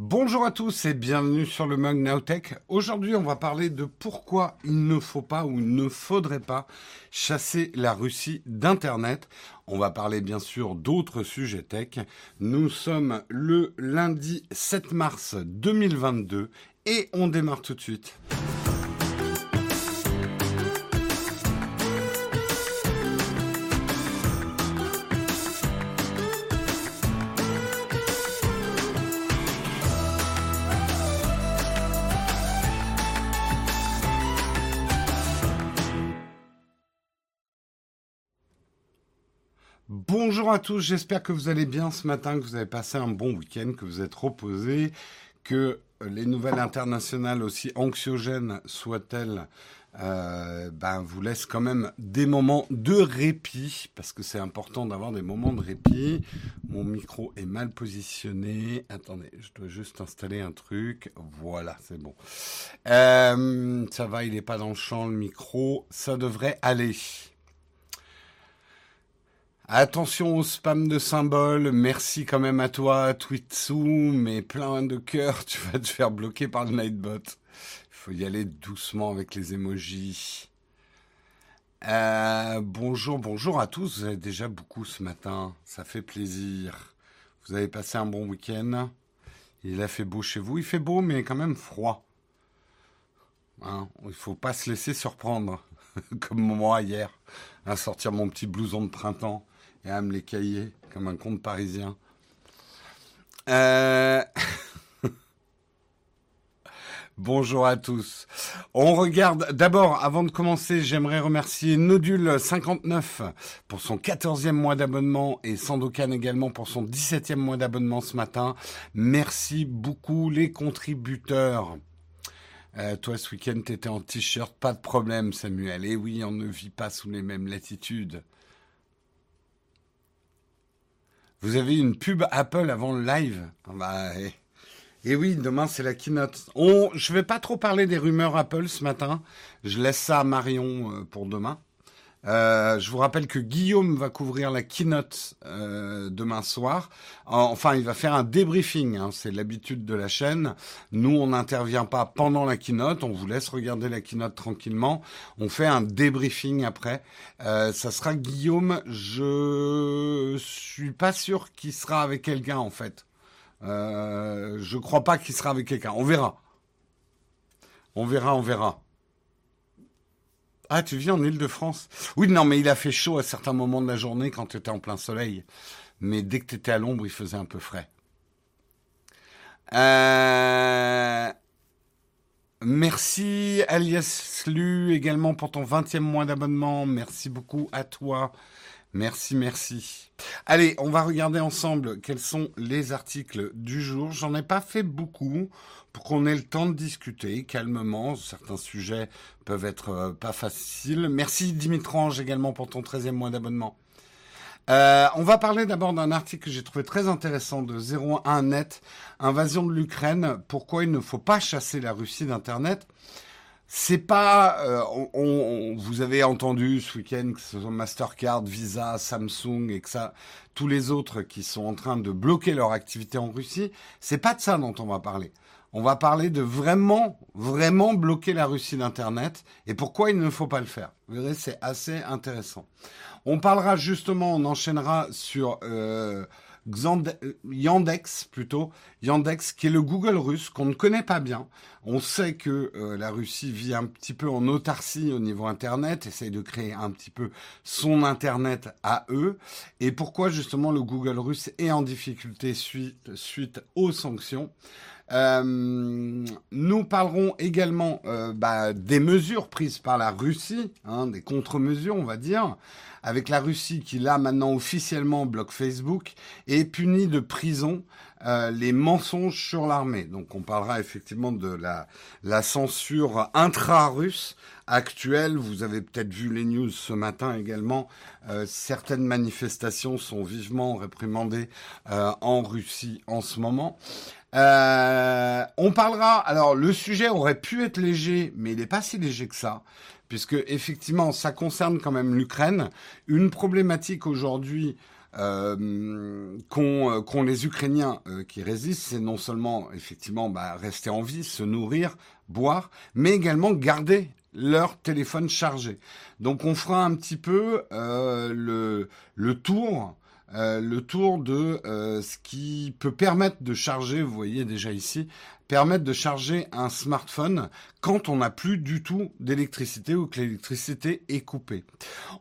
Bonjour à tous et bienvenue sur le Mug Nowtech. Aujourd'hui, on va parler de pourquoi il ne faut pas ou ne faudrait pas chasser la Russie d'Internet. On va parler bien sûr d'autres sujets tech. Nous sommes le lundi 7 mars 2022 et on démarre tout de suite. Bonjour à tous, j'espère que vous allez bien ce matin, que vous avez passé un bon week-end, que vous êtes reposés, que les nouvelles internationales, aussi anxiogènes soient-elles, euh, ben, vous laissent quand même des moments de répit, parce que c'est important d'avoir des moments de répit. Mon micro est mal positionné. Attendez, je dois juste installer un truc. Voilà, c'est bon. Euh, ça va, il n'est pas dans le champ, le micro. Ça devrait aller. Attention au spam de symboles. Merci quand même à toi, Twitsu, mais plein de cœurs. Tu vas te faire bloquer par le Nightbot. Il faut y aller doucement avec les emojis. Euh, bonjour, bonjour à tous. Vous avez déjà beaucoup ce matin. Ça fait plaisir. Vous avez passé un bon week-end. Il a fait beau chez vous. Il fait beau, mais quand même froid. Hein Il faut pas se laisser surprendre, comme moi hier, à sortir mon petit blouson de printemps et à me les cahier comme un conte parisien. Euh... Bonjour à tous. On regarde d'abord, avant de commencer, j'aimerais remercier Nodule59 pour son 14e mois d'abonnement et Sandokan également pour son 17e mois d'abonnement ce matin. Merci beaucoup les contributeurs. Euh, toi, ce week-end, t'étais en t-shirt, pas de problème, Samuel. Et oui, on ne vit pas sous les mêmes latitudes. Vous avez une pub Apple avant le live ah bah, et, et, oui, demain c'est la keynote. On, je vais pas trop parler des rumeurs Apple ce matin. Je laisse ça à Marion euh, pour demain. Euh, je vous rappelle que Guillaume va couvrir la keynote euh, demain soir. Enfin, il va faire un débriefing. Hein, c'est l'habitude de la chaîne. Nous, on n'intervient pas pendant la keynote. On vous laisse regarder la keynote tranquillement. On fait un débriefing après. Euh, ça sera Guillaume. Je suis pas sûr qu'il sera avec quelqu'un en fait. Je crois pas qu'il sera avec quelqu'un. On verra. On verra, on verra. Ah, tu vis en Ile-de-France Oui, non, mais il a fait chaud à certains moments de la journée quand tu étais en plein soleil. Mais dès que tu étais à l'ombre, il faisait un peu frais. Euh... Merci Alias Lu également pour ton 20e mois d'abonnement. Merci beaucoup à toi. Merci, merci. Allez, on va regarder ensemble quels sont les articles du jour. J'en ai pas fait beaucoup pour qu'on ait le temps de discuter calmement. Certains sujets peuvent être euh, pas faciles. Merci Dimitrange également pour ton 13e mois d'abonnement. Euh, on va parler d'abord d'un article que j'ai trouvé très intéressant de 01net, Invasion de l'Ukraine, pourquoi il ne faut pas chasser la Russie d'Internet. C'est pas, euh, on, vous avez entendu ce week-end que ce soit Mastercard, Visa, Samsung et que ça, tous les autres qui sont en train de bloquer leur activité en Russie. C'est pas de ça dont on va parler. On va parler de vraiment, vraiment bloquer la Russie d'Internet et pourquoi il ne faut pas le faire. Vous verrez, c'est assez intéressant. On parlera justement, on enchaînera sur euh, Yandex plutôt, Yandex qui est le Google russe qu'on ne connaît pas bien. On sait que euh, la Russie vit un petit peu en autarcie au niveau Internet, essaye de créer un petit peu son Internet à eux. Et pourquoi justement le Google russe est en difficulté suite aux sanctions? Euh, nous parlerons également euh, bah, des mesures prises par la Russie, hein, des contre-mesures, on va dire, avec la Russie qui là maintenant officiellement bloque Facebook et punit de prison euh, les mensonges sur l'armée. Donc on parlera effectivement de la, la censure intra-russe actuelle. Vous avez peut-être vu les news ce matin également. Euh, certaines manifestations sont vivement réprimandées euh, en Russie en ce moment. Euh, on parlera. Alors, le sujet aurait pu être léger, mais il n'est pas si léger que ça, puisque effectivement, ça concerne quand même l'Ukraine. Une problématique aujourd'hui euh, qu'ont les Ukrainiens qui résistent, c'est non seulement effectivement bah, rester en vie, se nourrir, boire, mais également garder leur téléphone chargé. Donc on fera un petit peu le, le tour euh, le tour de euh, ce qui peut permettre de charger, vous voyez déjà ici, permettre de charger un smartphone quand on n'a plus du tout d'électricité ou que l'électricité est coupée.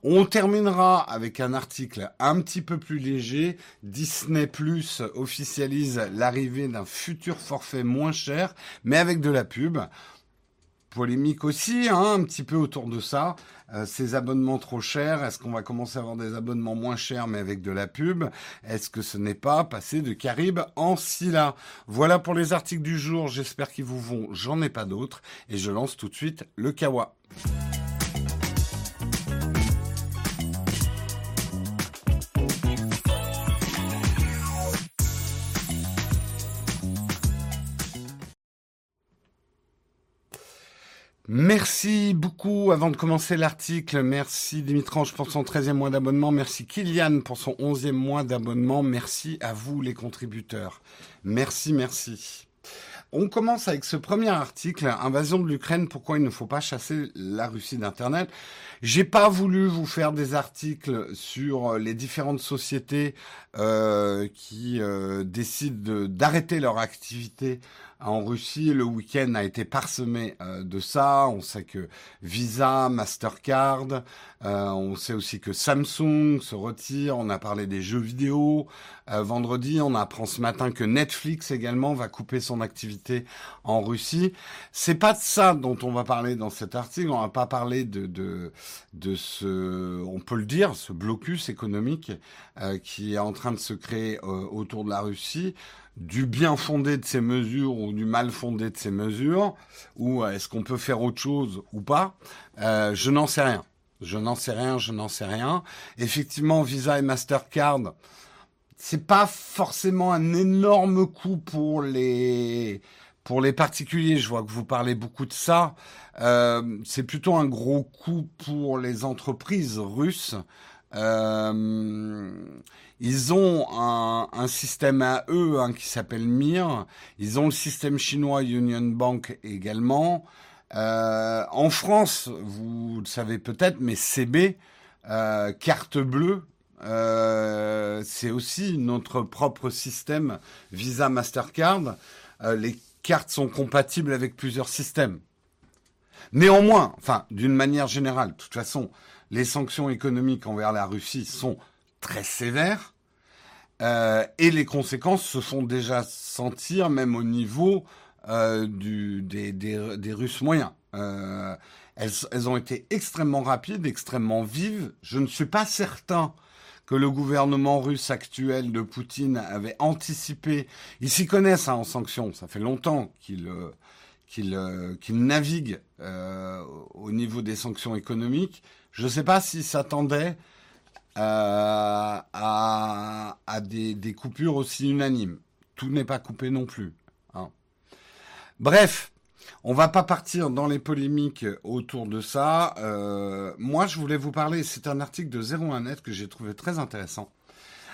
On terminera avec un article un petit peu plus léger. Disney Plus officialise l'arrivée d'un futur forfait moins cher, mais avec de la pub polémique aussi, hein, un petit peu autour de ça. Euh, ces abonnements trop chers, est-ce qu'on va commencer à avoir des abonnements moins chers mais avec de la pub? Est-ce que ce n'est pas passer de Caribe en Scylla Voilà pour les articles du jour, j'espère qu'ils vous vont, j'en ai pas d'autres, et je lance tout de suite le Kawa. Merci beaucoup avant de commencer l'article. Merci Dimitrange pour son 13e mois d'abonnement. Merci Kylian pour son 11e mois d'abonnement. Merci à vous les contributeurs. Merci, merci. On commence avec ce premier article, Invasion de l'Ukraine, pourquoi il ne faut pas chasser la Russie d'Internet? J'ai pas voulu vous faire des articles sur les différentes sociétés euh, qui euh, décident d'arrêter leur activité en Russie, le week-end a été parsemé euh, de ça. On sait que Visa, Mastercard, euh, on sait aussi que Samsung se retire. On a parlé des jeux vidéo. Euh, vendredi, on apprend ce matin que Netflix également va couper son activité en Russie. C'est pas de ça dont on va parler dans cet article. On va pas parler de de, de ce, on peut le dire, ce blocus économique qui est en train de se créer autour de la Russie du bien fondé de ces mesures ou du mal fondé de ces mesures, ou euh, est-ce qu'on peut faire autre chose ou pas, euh, je n'en sais rien. Je n'en sais rien, je n'en sais rien. Effectivement, Visa et Mastercard, c'est pas forcément un énorme coup pour les pour les particuliers. Je vois que vous parlez beaucoup de ça. Euh, c'est plutôt un gros coup pour les entreprises russes. Euh, ils ont un, système à eux hein, qui s'appelle MIR. Ils ont le système chinois Union Bank également. Euh, en France, vous le savez peut-être, mais CB, euh, carte bleue, c'est aussi notre propre système Visa Mastercard. Les cartes sont compatibles avec plusieurs systèmes. Néanmoins, enfin, d'une manière générale, de toute façon, les sanctions économiques envers la Russie sont très sévères euh, et les conséquences se font déjà sentir même au niveau euh, des, Russes moyens. Euh, elles, ont été extrêmement rapides, extrêmement vives. Je ne suis pas certain que le gouvernement russe actuel de Poutine avait anticipé. Ils s'y connaissent hein, en sanctions. Ça fait longtemps qu'ils euh, qu'il naviguent au niveau des sanctions économiques. Je ne sais pas s'ils s'attendaient euh, à, à des, coupures aussi unanimes. Tout n'est pas coupé non plus. Hein. Bref, on va pas partir dans les polémiques autour de ça. Euh, moi, je voulais vous parler, c'est un article de 01net que j'ai trouvé très intéressant.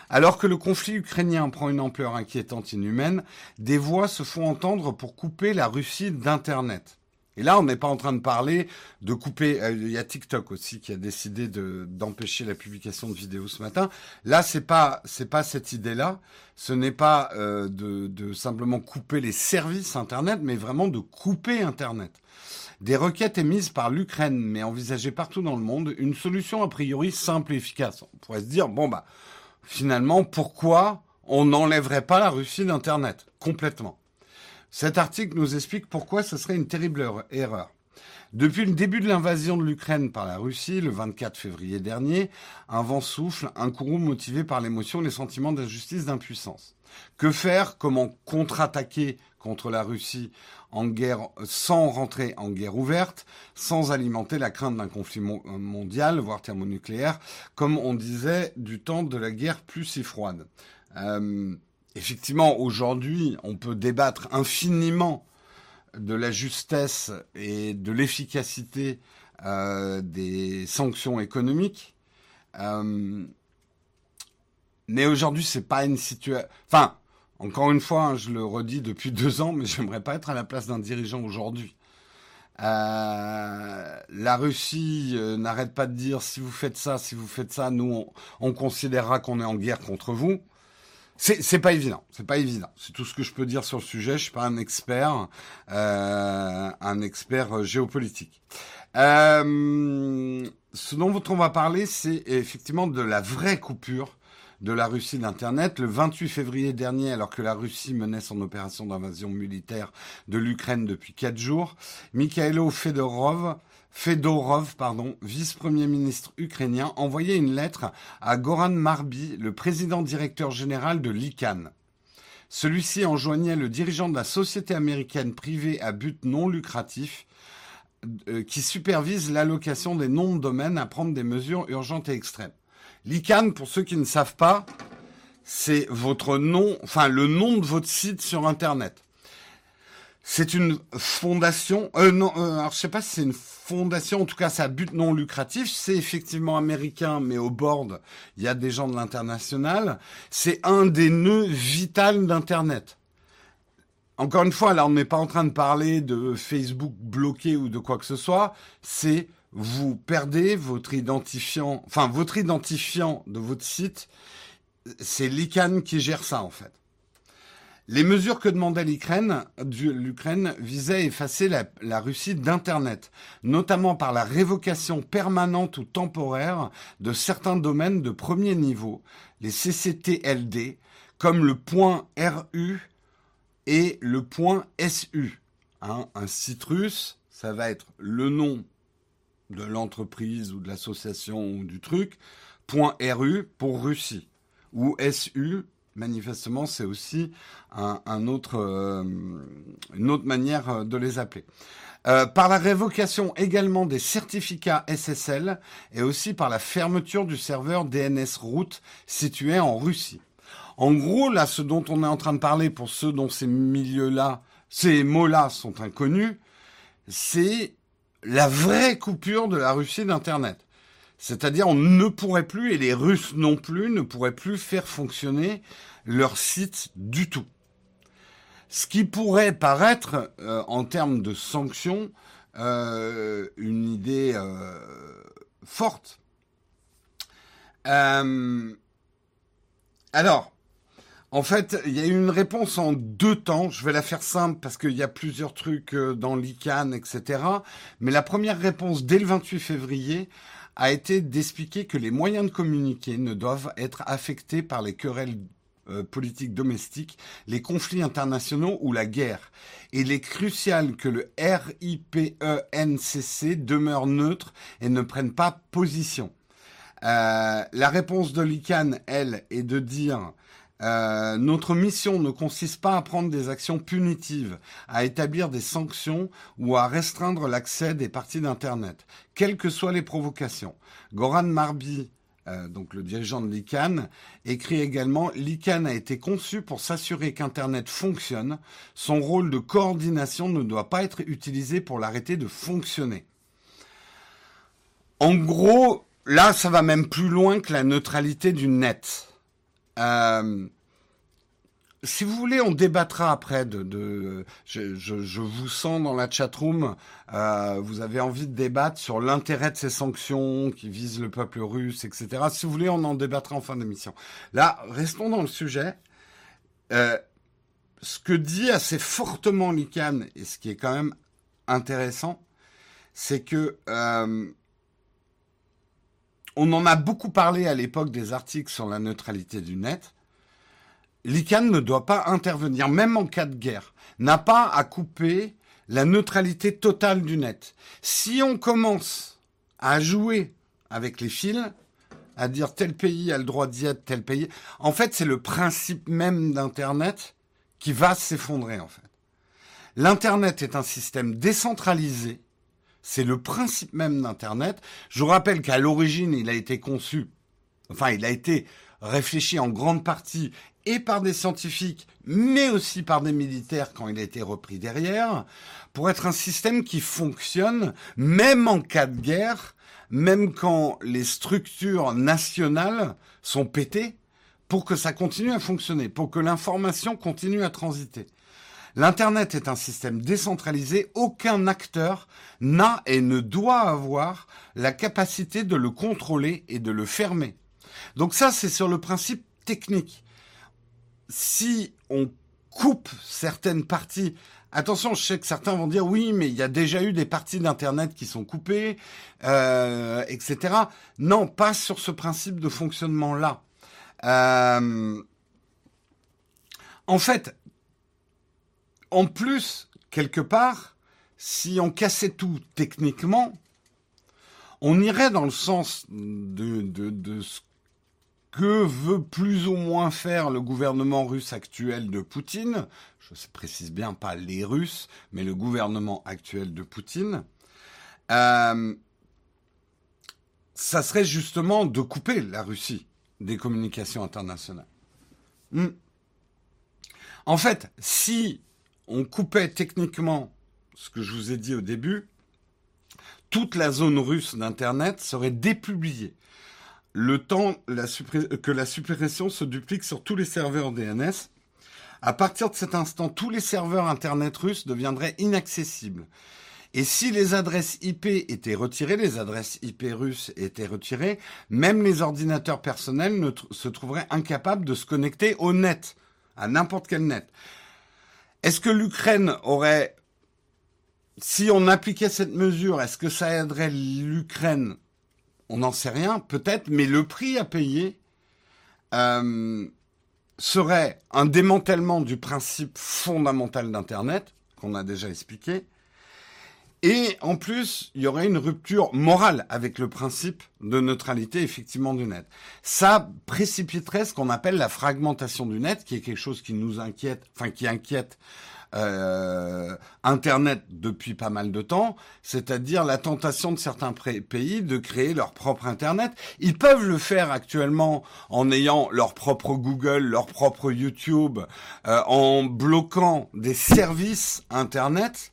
Alors que le conflit ukrainien prend une ampleur inquiétante inhumaine, des voix se font entendre pour couper la Russie d'Internet. Et là, on n'est pas en train de parler de couper. Euh, il y a TikTok aussi qui a décidé de, d'empêcher la publication de vidéos ce matin. Là, c'est pas c'est pas cette idée-là. Ce n'est pas euh, de, de simplement couper les services Internet, mais vraiment de couper Internet. Des requêtes émises par l'Ukraine, mais envisagées partout dans le monde, une solution a priori simple et efficace. On pourrait se dire bon bah finalement pourquoi on n'enlèverait pas la Russie d'Internet? Complètement. Cet article nous explique pourquoi ce serait une terrible erreur. Depuis le début de l'invasion de l'Ukraine par la Russie, le 24 février dernier, un vent souffle, un courroux motivé par l'émotion les sentiments d'injustice, d'impuissance. Que faire? Comment contre-attaquer contre la Russie en guerre sans rentrer en guerre ouverte, sans alimenter la crainte d'un conflit mondial, voire thermonucléaire, comme on disait du temps de la guerre plus si froide? Euh, effectivement, aujourd'hui, on peut débattre infiniment de la justesse et de l'efficacité euh, des sanctions économiques. Euh, Mais aujourd'hui, c'est pas une situation. Enfin, encore une fois, hein, je le redis depuis deux ans, mais j'aimerais pas être à la place d'un dirigeant aujourd'hui. Euh, la Russie n'arrête pas de dire si vous faites ça, si vous faites ça, nous on, considérera qu'on est en guerre contre vous. C'est pas évident, c'est pas évident. C'est tout ce que je peux dire sur le sujet. Je suis pas un expert, euh, un expert géopolitique. ce dont on va parler, c'est effectivement de la vraie coupure de la Russie d'Internet. Le 28 février dernier, alors que la Russie menait son opération d'invasion militaire de l'Ukraine depuis quatre jours, Mikhailo Fedorov, Fedorov, pardon, vice-premier ministre ukrainien, envoyait une lettre à Goran Marby, le président directeur général de l'ICANN. Celui-ci enjoignait le dirigeant de la société américaine privée à but non lucratif euh, qui supervise l'allocation des noms de domaines à prendre des mesures urgentes et extrêmes. L'ICANN, pour ceux qui ne savent pas, c'est votre nom, enfin le nom de votre site sur Internet. C'est une fondation, euh, non, euh, alors je sais pas si c'est une fondation, en tout cas ça a but non lucratif, c'est effectivement américain, mais au board, il y a des gens de l'international. C'est un des nœuds vitaux d'Internet. Encore une fois, là on n'est pas en train de parler de Facebook bloqué ou de quoi que ce soit, c'est vous perdez votre identifiant, enfin votre identifiant de votre site, c'est l'ICANN qui gère ça en fait. Les mesures que demandait l'Ukraine, visaient à effacer la, la Russie d'Internet, notamment par la révocation permanente ou temporaire de certains domaines de premier niveau, les CCTLD, comme le point RU et le point SU. Hein, un site russe, ça va être le nom de l'entreprise ou de l'association ou du truc, point .ru pour Russie. Ou SU, manifestement, c'est aussi un, autre, euh, une autre manière de les appeler. Euh, par la révocation également des certificats SSL et aussi par la fermeture du serveur DNS route situé en Russie. En gros, là, ce dont on est en train de parler pour ceux dont ces milieux-là, ces mots-là sont inconnus, c'est la vraie coupure de la Russie d'Internet. C'est-à-dire on ne pourrait plus, et les Russes non plus, ne pourraient plus faire fonctionner leur site du tout. Ce qui pourrait paraître, euh, en termes de sanctions, euh, une idée euh, forte. alors, en fait, il y a eu une réponse en deux temps. Je vais la faire simple parce qu'il y a plusieurs trucs dans l'ICANN, etc. Mais la première réponse, dès le 28 février, a été d'expliquer que les moyens de communiquer ne doivent être affectés par les querelles euh, politiques domestiques, les conflits internationaux ou la guerre. il est crucial que le RIPENCC demeure neutre et ne prenne pas position. Euh, la réponse de l'ICANN, elle, est de dire euh, notre mission ne consiste pas à prendre des actions punitives, à établir des sanctions ou à restreindre l'accès des parties d'Internet, quelles que soient les provocations. Goran Marbi, euh, donc le dirigeant de l'ICANN, écrit également L'ICANN a été conçu pour s'assurer qu'Internet fonctionne. Son rôle de coordination ne doit pas être utilisé pour l'arrêter de fonctionner. En gros, là, ça va même plus loin que la neutralité du net. Euh, si vous voulez, on débattra après je, vous sens dans la chatroom. Euh, vous avez envie de débattre sur l'intérêt de ces sanctions qui visent le peuple russe, etc. Si vous voulez, on en débattra en fin d'émission. Là, restons dans le sujet. Euh, ce que dit assez fortement l'ICANN, et ce qui est quand même intéressant, c'est que euh, on en a beaucoup parlé à l'époque des articles sur la neutralité du net. L'ICANN ne doit pas intervenir, même en cas de guerre, n'a pas à couper la neutralité totale du net. Si on commence à jouer avec les fils, à dire tel pays a le droit d'y être, tel pays, en fait, c'est le principe même d'Internet qui va s'effondrer, en fait. L'Internet est un système décentralisé c'est le principe même d'Internet. Je vous rappelle qu'à l'origine, il a été conçu, enfin, il a été réfléchi en grande partie et par des scientifiques, mais aussi par des militaires quand il a été repris derrière, pour être un système qui fonctionne même en cas de guerre, même quand les structures nationales sont pétées, pour que ça continue à fonctionner, pour que l'information continue à transiter. L'Internet est un système décentralisé, aucun acteur n'a et ne doit avoir la capacité de le contrôler et de le fermer. Donc ça, c'est sur le principe technique. Si on coupe certaines parties, attention, je sais que certains vont dire oui, mais il y a déjà eu des parties d'Internet qui sont coupées, euh, etc. Non, pas sur ce principe de fonctionnement-là. Euh, en fait, en plus, quelque part, si on cassait tout techniquement, on irait dans le sens de, ce que veut plus ou moins faire le gouvernement russe actuel de Poutine. Je précise bien pas les Russes, mais le gouvernement actuel de Poutine. Euh, ça serait justement de couper la Russie des communications internationales. Hmm. En fait, si on coupait techniquement ce que je vous ai dit au début, toute la zone russe d'Internet serait dépubliée. Le temps que la suppression se duplique sur tous les serveurs DNS. À partir de cet instant, tous les serveurs Internet russes deviendraient inaccessibles. Et si les adresses IP étaient retirées, les adresses IP russes étaient retirées, même les ordinateurs personnels ne se trouveraient incapables de se connecter au net, à n'importe quel net. Est-ce que l'Ukraine aurait, si on appliquait cette mesure, est-ce que ça aiderait l'Ukraine? On n'en sait rien, peut-être, mais le prix à payer euh, serait un démantèlement du principe fondamental d'Internet, qu'on a déjà expliqué, et en plus, il y aurait une rupture morale avec le principe de neutralité effectivement du net. Ça précipiterait ce qu'on appelle la fragmentation du net, qui est quelque chose qui nous inquiète, enfin qui inquiète euh, Internet depuis pas mal de temps, c'est-à-dire la tentation de certains pays de créer leur propre Internet. Ils peuvent le faire actuellement en ayant leur propre Google, leur propre YouTube, euh, en bloquant des services Internet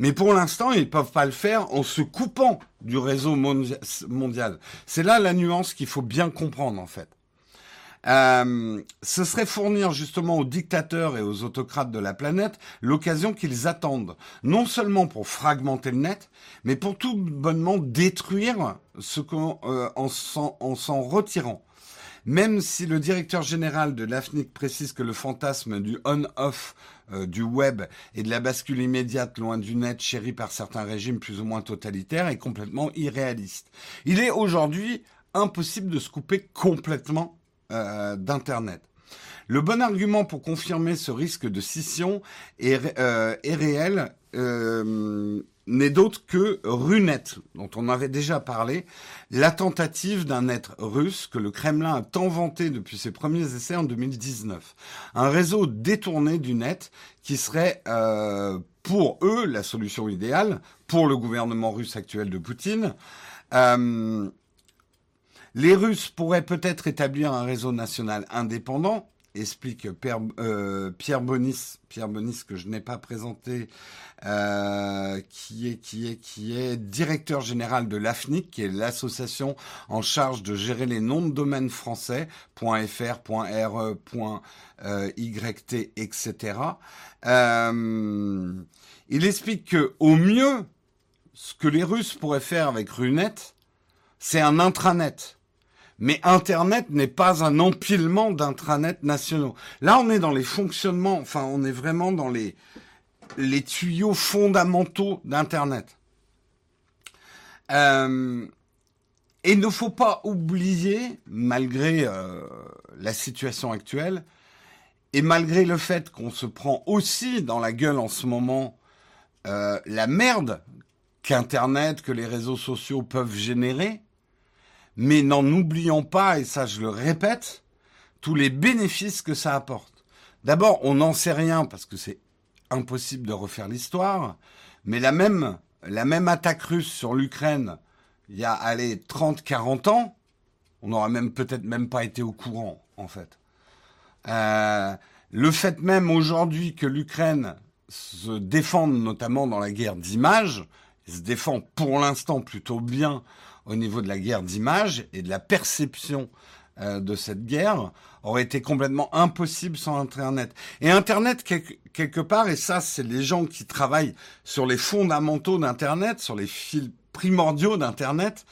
mais pour l'instant, ils ne peuvent pas le faire en se coupant du réseau mondial. C'est là la nuance qu'il faut bien comprendre en fait. Euh, ce serait fournir justement aux dictateurs et aux autocrates de la planète l'occasion qu'ils attendent, non seulement pour fragmenter le net, mais pour tout bonnement détruire ce qu'on euh, en s'en retirant. Même si le directeur général de l'AFNIC précise que le fantasme du on-off euh, du web et de la bascule immédiate loin du net chéri par certains régimes plus ou moins totalitaires est complètement irréaliste. Il est aujourd'hui impossible de se couper complètement euh, d'Internet. Le bon argument pour confirmer ce risque de scission est, euh, est réel n'est d'autre que Runet, dont on avait déjà parlé, la tentative d'un net russe que le Kremlin a tant vanté depuis ses premiers essais en 2019. Un réseau détourné du net qui serait euh, pour eux la solution idéale, pour le gouvernement russe actuel de Poutine. Euh, les Russes pourraient peut-être établir un réseau national indépendant, explique euh, Pierre Bonis, Pierre Bonis que je n'ai pas présenté, euh, qui est qui est qui est directeur général de l'AFNIC, qui est l'association en charge de gérer les noms de domaines français .fr, etc. Euh, il explique que au mieux, ce que les Russes pourraient faire avec Runet, c'est un intranet mais Internet n'est pas un empilement d'intranets nationaux. Là, on est dans les fonctionnements, enfin, on est vraiment dans les, tuyaux fondamentaux d'Internet. Euh, et il ne faut pas oublier, malgré euh, la situation actuelle, et malgré le fait qu'on se prend aussi dans la gueule en ce moment euh, la merde qu'Internet, que les réseaux sociaux peuvent générer, mais n'en oublions pas, et ça je le répète, tous les bénéfices que ça apporte. D'abord, on n'en sait rien parce que c'est impossible de refaire l'histoire, mais la même, attaque russe sur l'Ukraine, il y a, allez, 30, 40 ans, on n'aurait même peut-être même pas été au courant, en fait. Euh, le fait même aujourd'hui que l'Ukraine se défende notamment dans la guerre d'image, se défend pour l'instant plutôt bien au niveau de la guerre d'image et de la perception euh, de cette guerre aurait été complètement impossible sans Internet. Et Internet, quelque part, et ça, c'est les gens qui travaillent sur les fondamentaux d'Internet, sur les fils primordiaux d'Internet,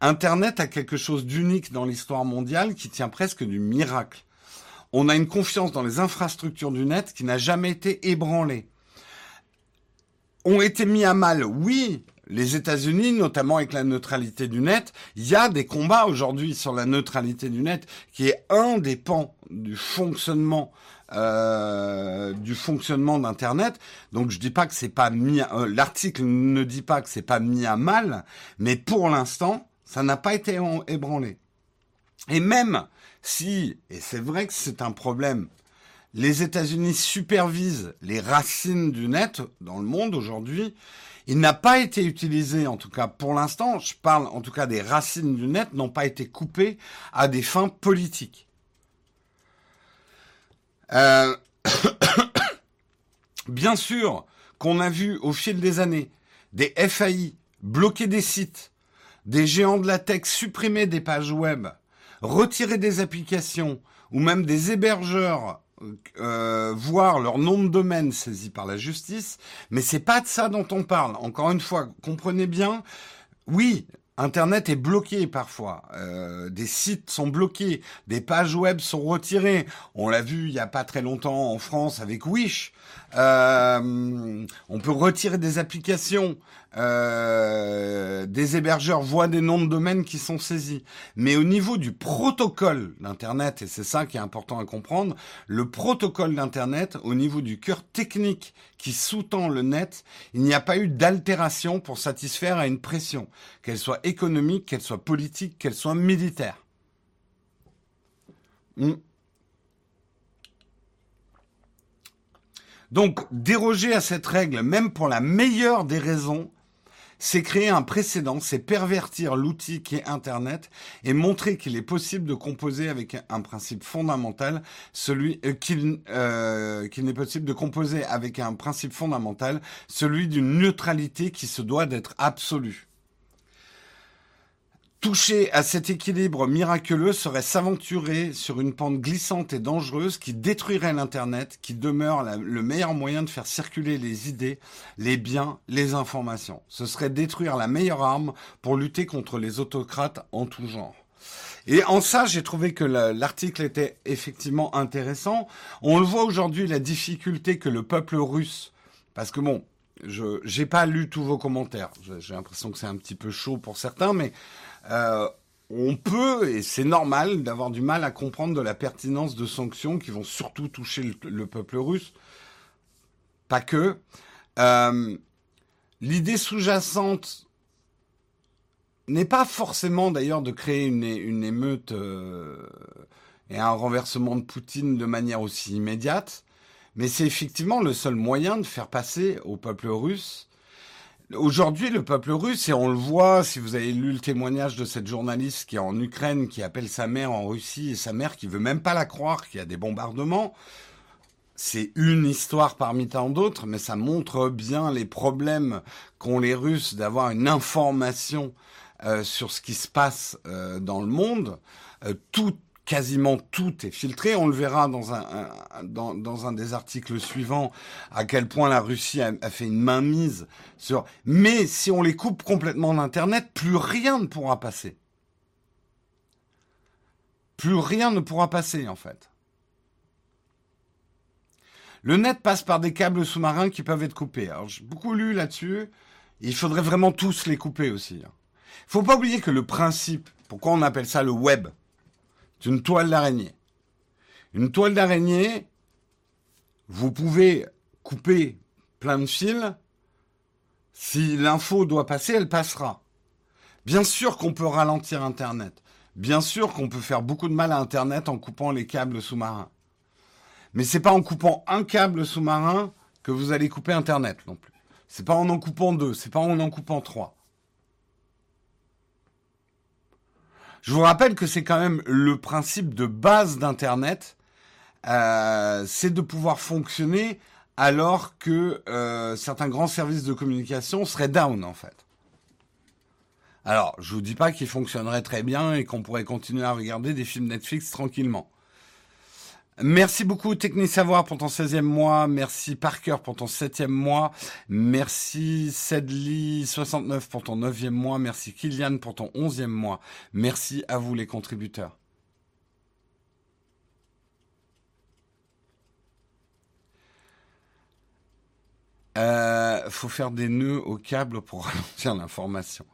Internet a quelque chose d'unique dans l'histoire mondiale qui tient presque du miracle. On a une confiance dans les infrastructures du net qui n'a jamais été ébranlée. Ont été mis à mal, oui, les États-Unis, notamment avec la neutralité du net, il y a des combats aujourd'hui sur la neutralité du net, qui est un des pans du fonctionnement euh, du fonctionnement d'Internet. Donc je dis pas que c'est pas mis, euh, l'article ne dit pas que c'est pas mis à mal, mais pour l'instant, ça n'a pas été ébranlé. Et même si, et c'est vrai que c'est un problème, les États-Unis supervisent les racines du net dans le monde aujourd'hui, il n'a pas été utilisé, en tout cas pour l'instant, je parle en tout cas des racines du net, n'ont pas été coupées à des fins politiques. Euh, bien sûr qu'on a vu au fil des années des FAI bloquer des sites, des géants de la tech supprimer des pages web, retirer des applications, ou même des hébergeurs euh, voir leur nom de domaine saisi par la justice, mais c'est pas de ça dont on parle. Encore une fois, comprenez bien. Oui, Internet est bloqué parfois, euh, des sites sont bloqués, des pages web sont retirées. On l'a vu il y a pas très longtemps en France avec Wish. Euh, on peut retirer des applications. Euh, des hébergeurs voient des noms de domaine qui sont saisis. Mais au niveau du protocole d'Internet, et c'est ça qui est important à comprendre, le protocole d'Internet, au niveau du cœur technique qui sous-tend le net, il n'y a pas eu d'altération pour satisfaire à une pression, qu'elle soit économique, qu'elle soit politique, qu'elle soit militaire. Hmm. Donc, déroger à cette règle, même pour la meilleure des raisons, c'est créer un précédent, c'est pervertir l'outil qui est Internet et montrer qu'il est possible de composer avec un principe fondamental, celui euh, euh, qu'il n'est possible de composer avec un principe fondamental, celui d'une neutralité qui se doit d'être absolue. Toucher à cet équilibre miraculeux serait s'aventurer sur une pente glissante et dangereuse qui détruirait l'Internet, qui demeure le meilleur moyen de faire circuler les idées, les biens, les informations. Ce serait détruire la meilleure arme pour lutter contre les autocrates en tout genre. Et en ça, j'ai trouvé que l'article était effectivement intéressant. On le voit aujourd'hui, la difficulté que le peuple russe, parce que bon, je j'ai pas lu tous vos commentaires. J'ai l'impression que c'est un petit peu chaud pour certains, mais euh, on peut, et c'est normal, d'avoir du mal à comprendre de la pertinence de sanctions qui vont surtout toucher le, peuple russe. Pas que. Euh, l'idée sous-jacente n'est pas forcément d'ailleurs de créer une, émeute euh, et un renversement de Poutine de manière aussi immédiate, mais c'est effectivement le seul moyen de faire passer au peuple russe Aujourd'hui, le peuple russe, et on le voit, si vous avez lu le témoignage de cette journaliste qui est en Ukraine, qui appelle sa mère en Russie, et sa mère qui veut même pas la croire qu'il y a des bombardements, c'est une histoire parmi tant d'autres, mais ça montre bien les problèmes qu'ont les Russes d'avoir une information euh, sur ce qui se passe euh, dans le monde. Euh, quasiment tout est filtré. On le verra dans un, des articles suivants à quel point la Russie a, fait une mainmise sur. Mais si on les coupe complètement d'Internet, plus rien ne pourra passer. Plus rien ne pourra passer en fait. Le net passe par des câbles sous-marins qui peuvent être coupés. Alors j'ai beaucoup lu là-dessus. Il faudrait vraiment tous les couper aussi. Il faut pas oublier que le principe, pourquoi on appelle ça le web, c'est une toile d'araignée. Une toile d'araignée, vous pouvez couper plein de fils. Si l'info doit passer, elle passera. Bien sûr qu'on peut ralentir Internet. Bien sûr qu'on peut faire beaucoup de mal à Internet en coupant les câbles sous-marins. Mais c'est pas en coupant un câble sous-marin que vous allez couper Internet non plus. C'est pas en en coupant deux, c'est pas en en coupant trois. Je vous rappelle que c'est quand même le principe de base d'Internet, euh, c'est de pouvoir fonctionner alors que euh, certains grands services de communication seraient down en fait. Alors, je vous dis pas qu'il fonctionnerait très bien et qu'on pourrait continuer à regarder des films Netflix tranquillement. Merci beaucoup Technisavoir pour ton 16e mois. Merci Parker pour ton 7e mois. Merci Sedley69 pour ton 9e mois. Merci Kylian pour ton 11e mois. Merci à vous les contributeurs. Euh, faut faire des nœuds au câble pour ralentir l'information.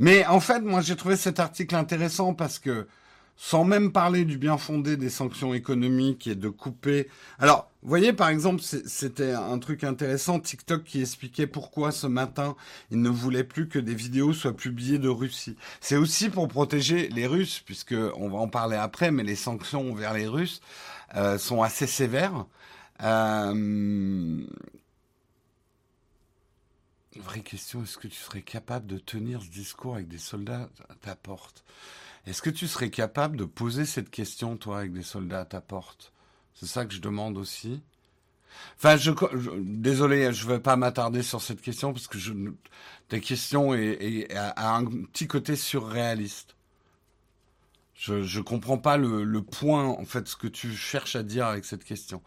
Mais en fait, moi j'ai trouvé cet article intéressant parce que sans même parler du bien fondé des sanctions économiques et de couper. Alors, vous voyez, par exemple, c'était un truc intéressant, TikTok qui expliquait pourquoi ce matin, il ne voulait plus que des vidéos soient publiées de Russie. C'est aussi pour protéger les Russes, puisque on va en parler après, mais les sanctions envers les Russes euh, sont assez sévères. Euh... Vraie question, est-ce que tu serais capable de tenir ce discours avec des soldats à ta porte? Est-ce que tu serais capable de poser cette question, toi, avec des soldats à ta porte? C'est ça que je demande aussi. Enfin, je, désolé, je ne vais pas m'attarder sur cette question parce que je, ta question est, a un petit côté surréaliste. Je ne comprends pas le, point, en fait, ce que tu cherches à dire avec cette question.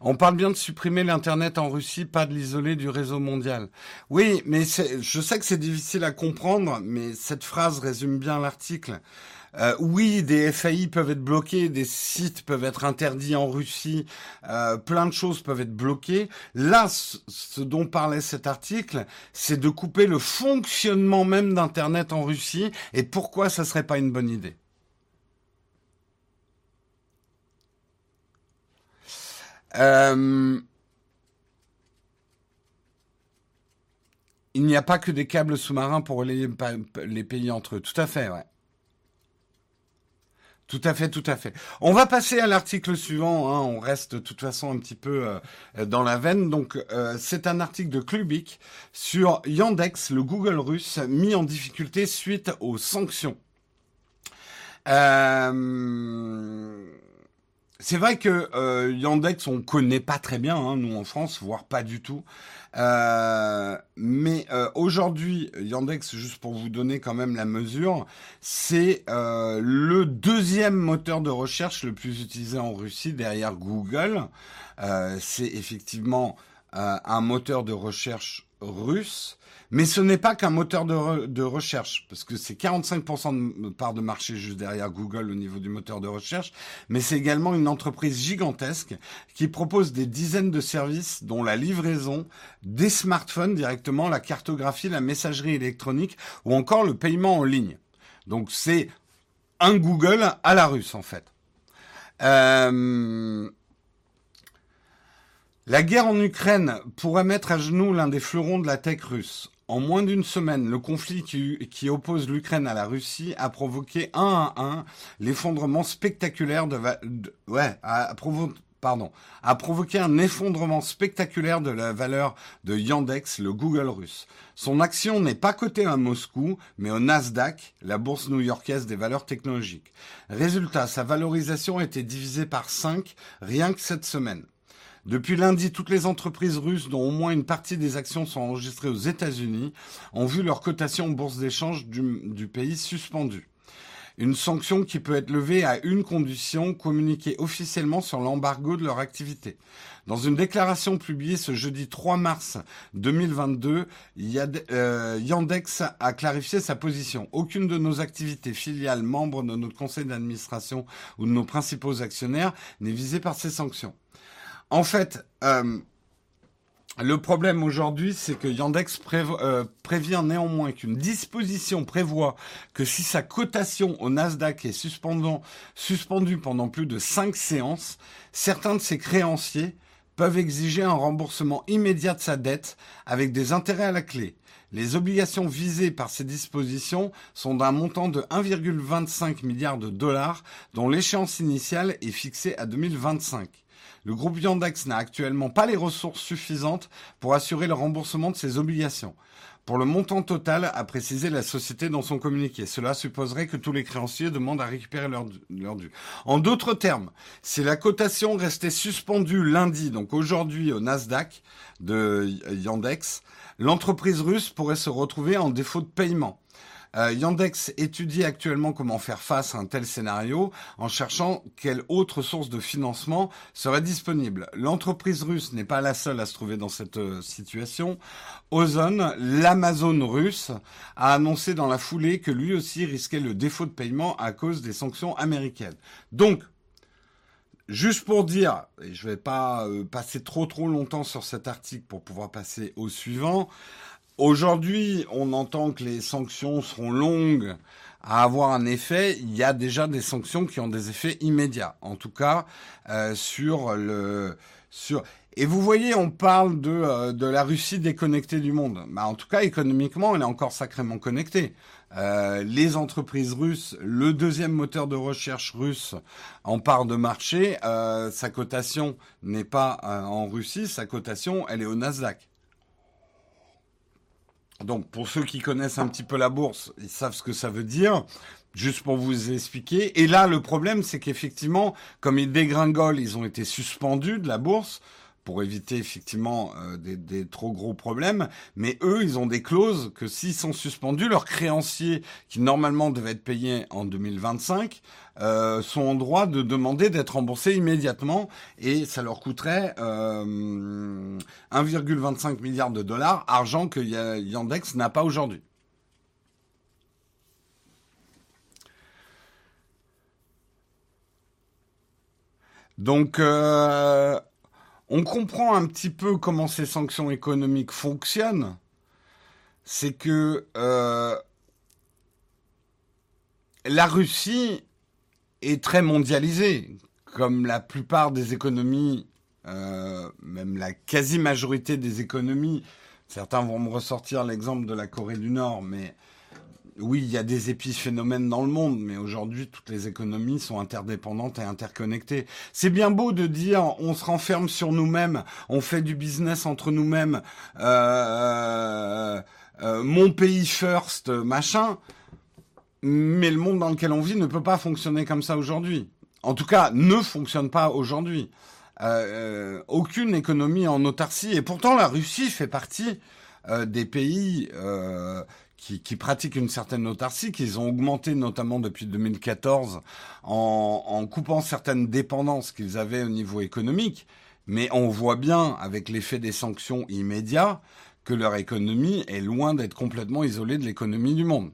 On parle bien de supprimer l'Internet en Russie, pas de l'isoler du réseau mondial. Oui, mais je sais que c'est difficile à comprendre, mais cette phrase résume bien l'article. Euh, oui, des FAI peuvent être bloqués, des sites peuvent être interdits en Russie, euh, plein de choses peuvent être bloquées. Là, ce dont parlait cet article, c'est de couper le fonctionnement même d'Internet en Russie. Et pourquoi ça serait pas une bonne idée? Euh, il n'y a pas que des câbles sous-marins pour relayer les pays entre eux. Tout à fait, ouais. Tout à fait, tout à fait. On va passer à l'article suivant. Hein. On reste de toute façon un petit peu euh, dans la veine. Donc, euh, c'est un article de Klubik sur Yandex, le Google russe, mis en difficulté suite aux sanctions. Euh, c'est vrai que Yandex, on connaît pas très bien, hein, nous en France, voire pas du tout. Euh, mais euh, aujourd'hui, Yandex, juste pour vous donner quand même la mesure, c'est euh, le deuxième moteur de recherche le plus utilisé en Russie derrière Google. c'est effectivement un moteur de recherche russe. Mais ce n'est pas qu'un moteur de, recherche, parce que c'est 45% de part de marché juste derrière Google au niveau du moteur de recherche, mais c'est également une entreprise gigantesque qui propose des dizaines de services, dont la livraison, des smartphones directement, la cartographie, la messagerie électronique ou encore le paiement en ligne. Donc c'est un Google à la russe en fait. Euh, la guerre en Ukraine pourrait mettre à genoux l'un des fleurons de la tech russe. En moins d'une semaine, le conflit qui, oppose l'Ukraine à la Russie a provoqué un à un l'effondrement spectaculaire de, ouais, a, pardon, a provoqué un effondrement spectaculaire de la valeur de Yandex, le Google russe. Son action n'est pas cotée à Moscou, mais au Nasdaq, la bourse new-yorkaise des valeurs technologiques. Résultat, sa valorisation a été divisée par 5 rien que cette semaine. Depuis lundi, toutes les entreprises russes, dont au moins une partie des actions sont enregistrées aux États-Unis, ont vu leur cotation en bourse d'échange du, pays suspendue. Une sanction qui peut être levée à une condition, communiquer officiellement sur l'embargo de leur activité. Dans une déclaration publiée ce jeudi 3 mars 2022, euh, Yandex a clarifié sa position. Aucune de nos activités filiales, membres de notre conseil d'administration ou de nos principaux actionnaires n'est visée par ces sanctions. En fait, euh, le problème aujourd'hui, c'est que Yandex euh, prévient néanmoins qu'une disposition prévoit que si sa cotation au Nasdaq est suspendue pendant plus de cinq séances, certains de ses créanciers peuvent exiger un remboursement immédiat de sa dette avec des intérêts à la clé. Les obligations visées par ces dispositions sont d'un montant de 1,25 milliard de dollars dont l'échéance initiale est fixée à 2025. Le groupe Yandex n'a actuellement pas les ressources suffisantes pour assurer le remboursement de ses obligations. Pour le montant total, a précisé la société dans son communiqué. Cela supposerait que tous les créanciers demandent à récupérer leur, dû. En d'autres termes, si la cotation restait suspendue lundi, donc aujourd'hui au Nasdaq de Yandex, l'entreprise russe pourrait se retrouver en défaut de paiement. Euh, Yandex étudie actuellement comment faire face à un tel scénario en cherchant quelle autre source de financement serait disponible. L'entreprise russe n'est pas la seule à se trouver dans cette euh, situation. Ozone, l'Amazon russe, a annoncé dans la foulée que lui aussi risquait le défaut de paiement à cause des sanctions américaines. Donc, Juste pour dire, et je ne vais pas euh, passer trop trop longtemps sur cet article pour pouvoir passer au suivant. Aujourd'hui, on entend que les sanctions seront longues à avoir un effet. Il y a déjà des sanctions qui ont des effets immédiats, en tout cas euh, sur le sur. Et vous voyez, on parle de, euh, de la Russie déconnectée du monde. Bah, en tout cas, économiquement, elle est encore sacrément connectée. Euh, les entreprises russes, le deuxième moteur de recherche russe en part de marché, euh, sa cotation n'est pas euh, en Russie, sa cotation, elle est au Nasdaq. Donc pour ceux qui connaissent un petit peu la bourse, ils savent ce que ça veut dire. Juste pour vous expliquer. Et là, le problème, c'est qu'effectivement, comme ils dégringolent, ils ont été suspendus de la bourse pour éviter effectivement euh, des, trop gros problèmes. Mais eux, ils ont des clauses que s'ils sont suspendus, leurs créanciers, qui normalement devaient être payés en 2025, euh, sont en droit de demander d'être remboursés immédiatement et ça leur coûterait euh, 1,25 milliard de dollars, argent que Yandex n'a pas aujourd'hui. Donc, euh, on comprend un petit peu comment ces sanctions économiques fonctionnent. C'est que euh, la Russie est très mondialisée, comme la plupart des économies, euh, même la quasi-majorité des économies. Certains vont me ressortir l'exemple de la Corée du Nord, mais oui, il y a des épiphénomènes dans le monde, mais aujourd'hui, toutes les économies sont interdépendantes et interconnectées. C'est bien beau de dire on se renferme sur nous-mêmes, on fait du business entre nous-mêmes, euh, euh, euh, mon pays first, machin, mais le monde dans lequel on vit ne peut pas fonctionner comme ça aujourd'hui. En tout cas, ne fonctionne pas aujourd'hui. aucune économie en autarcie, et pourtant la Russie fait partie des pays qui, pratiquent une certaine autarcie, qu'ils ont augmenté notamment depuis 2014 en, en coupant certaines dépendances qu'ils avaient au niveau économique. Mais on voit bien, avec l'effet des sanctions immédiats, que leur économie est loin d'être complètement isolée de l'économie du monde.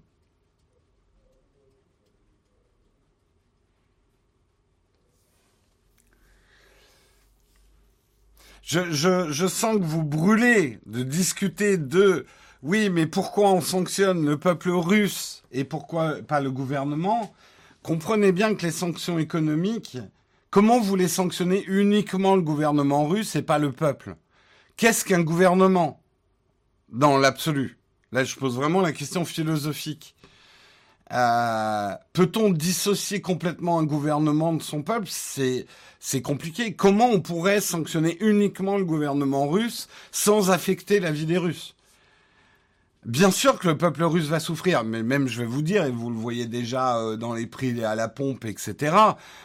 Je, sens que vous brûlez de discuter de oui, mais pourquoi on sanctionne le peuple russe et pourquoi pas le gouvernement? Comprenez bien que les sanctions économiques, comment vous les sanctionnez uniquement le gouvernement russe et pas le peuple? Qu'est-ce qu'un gouvernement? Dans l'absolu. Là, je pose vraiment la question philosophique. Euh, peut-on dissocier complètement un gouvernement de son peuple? C'est c'est compliqué. Comment on pourrait sanctionner uniquement le gouvernement russe sans affecter la vie des Russes? Bien sûr que le peuple russe va souffrir, mais même je vais vous dire, et vous le voyez déjà euh, dans les prix à la pompe, etc.,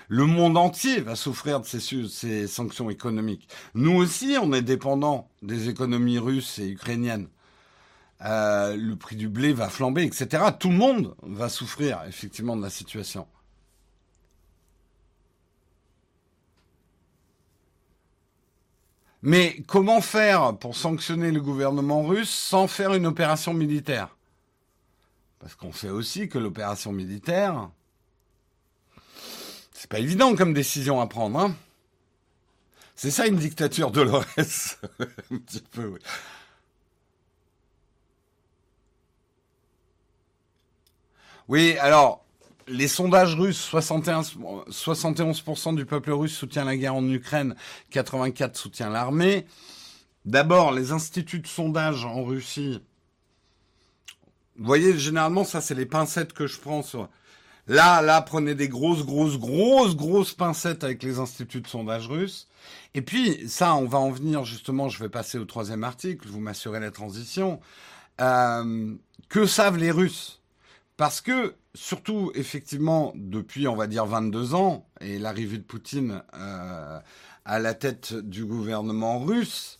le monde entier va souffrir de ces, sanctions économiques. Nous aussi, on est dépendant des économies russes et ukrainiennes. Euh, le prix du blé va flamber, etc. Tout le monde va souffrir effectivement de la situation. Mais comment faire pour sanctionner le gouvernement russe sans faire une opération militaire? Parce qu'on sait aussi que l'opération militaire, c'est pas évident comme décision à prendre. Hein c'est ça une dictature de l'OS. Un petit peu, oui. Oui, alors, les sondages russes, 71%, du peuple russe soutient la guerre en Ukraine, 84 soutient l'armée. D'abord, les instituts de sondage en Russie. Vous voyez, généralement, ça, c'est les pincettes que je prends sur... Là, là, prenez des grosses, grosses, grosses, grosses pincettes avec les instituts de sondage russes. Et puis, ça, on va en venir justement, je vais passer au troisième article, vous m'assurez la transition. Euh, que savent les Russes? Parce que surtout, effectivement, depuis, on va dire, 22 ans, et l'arrivée de Poutine euh, à la tête du gouvernement russe,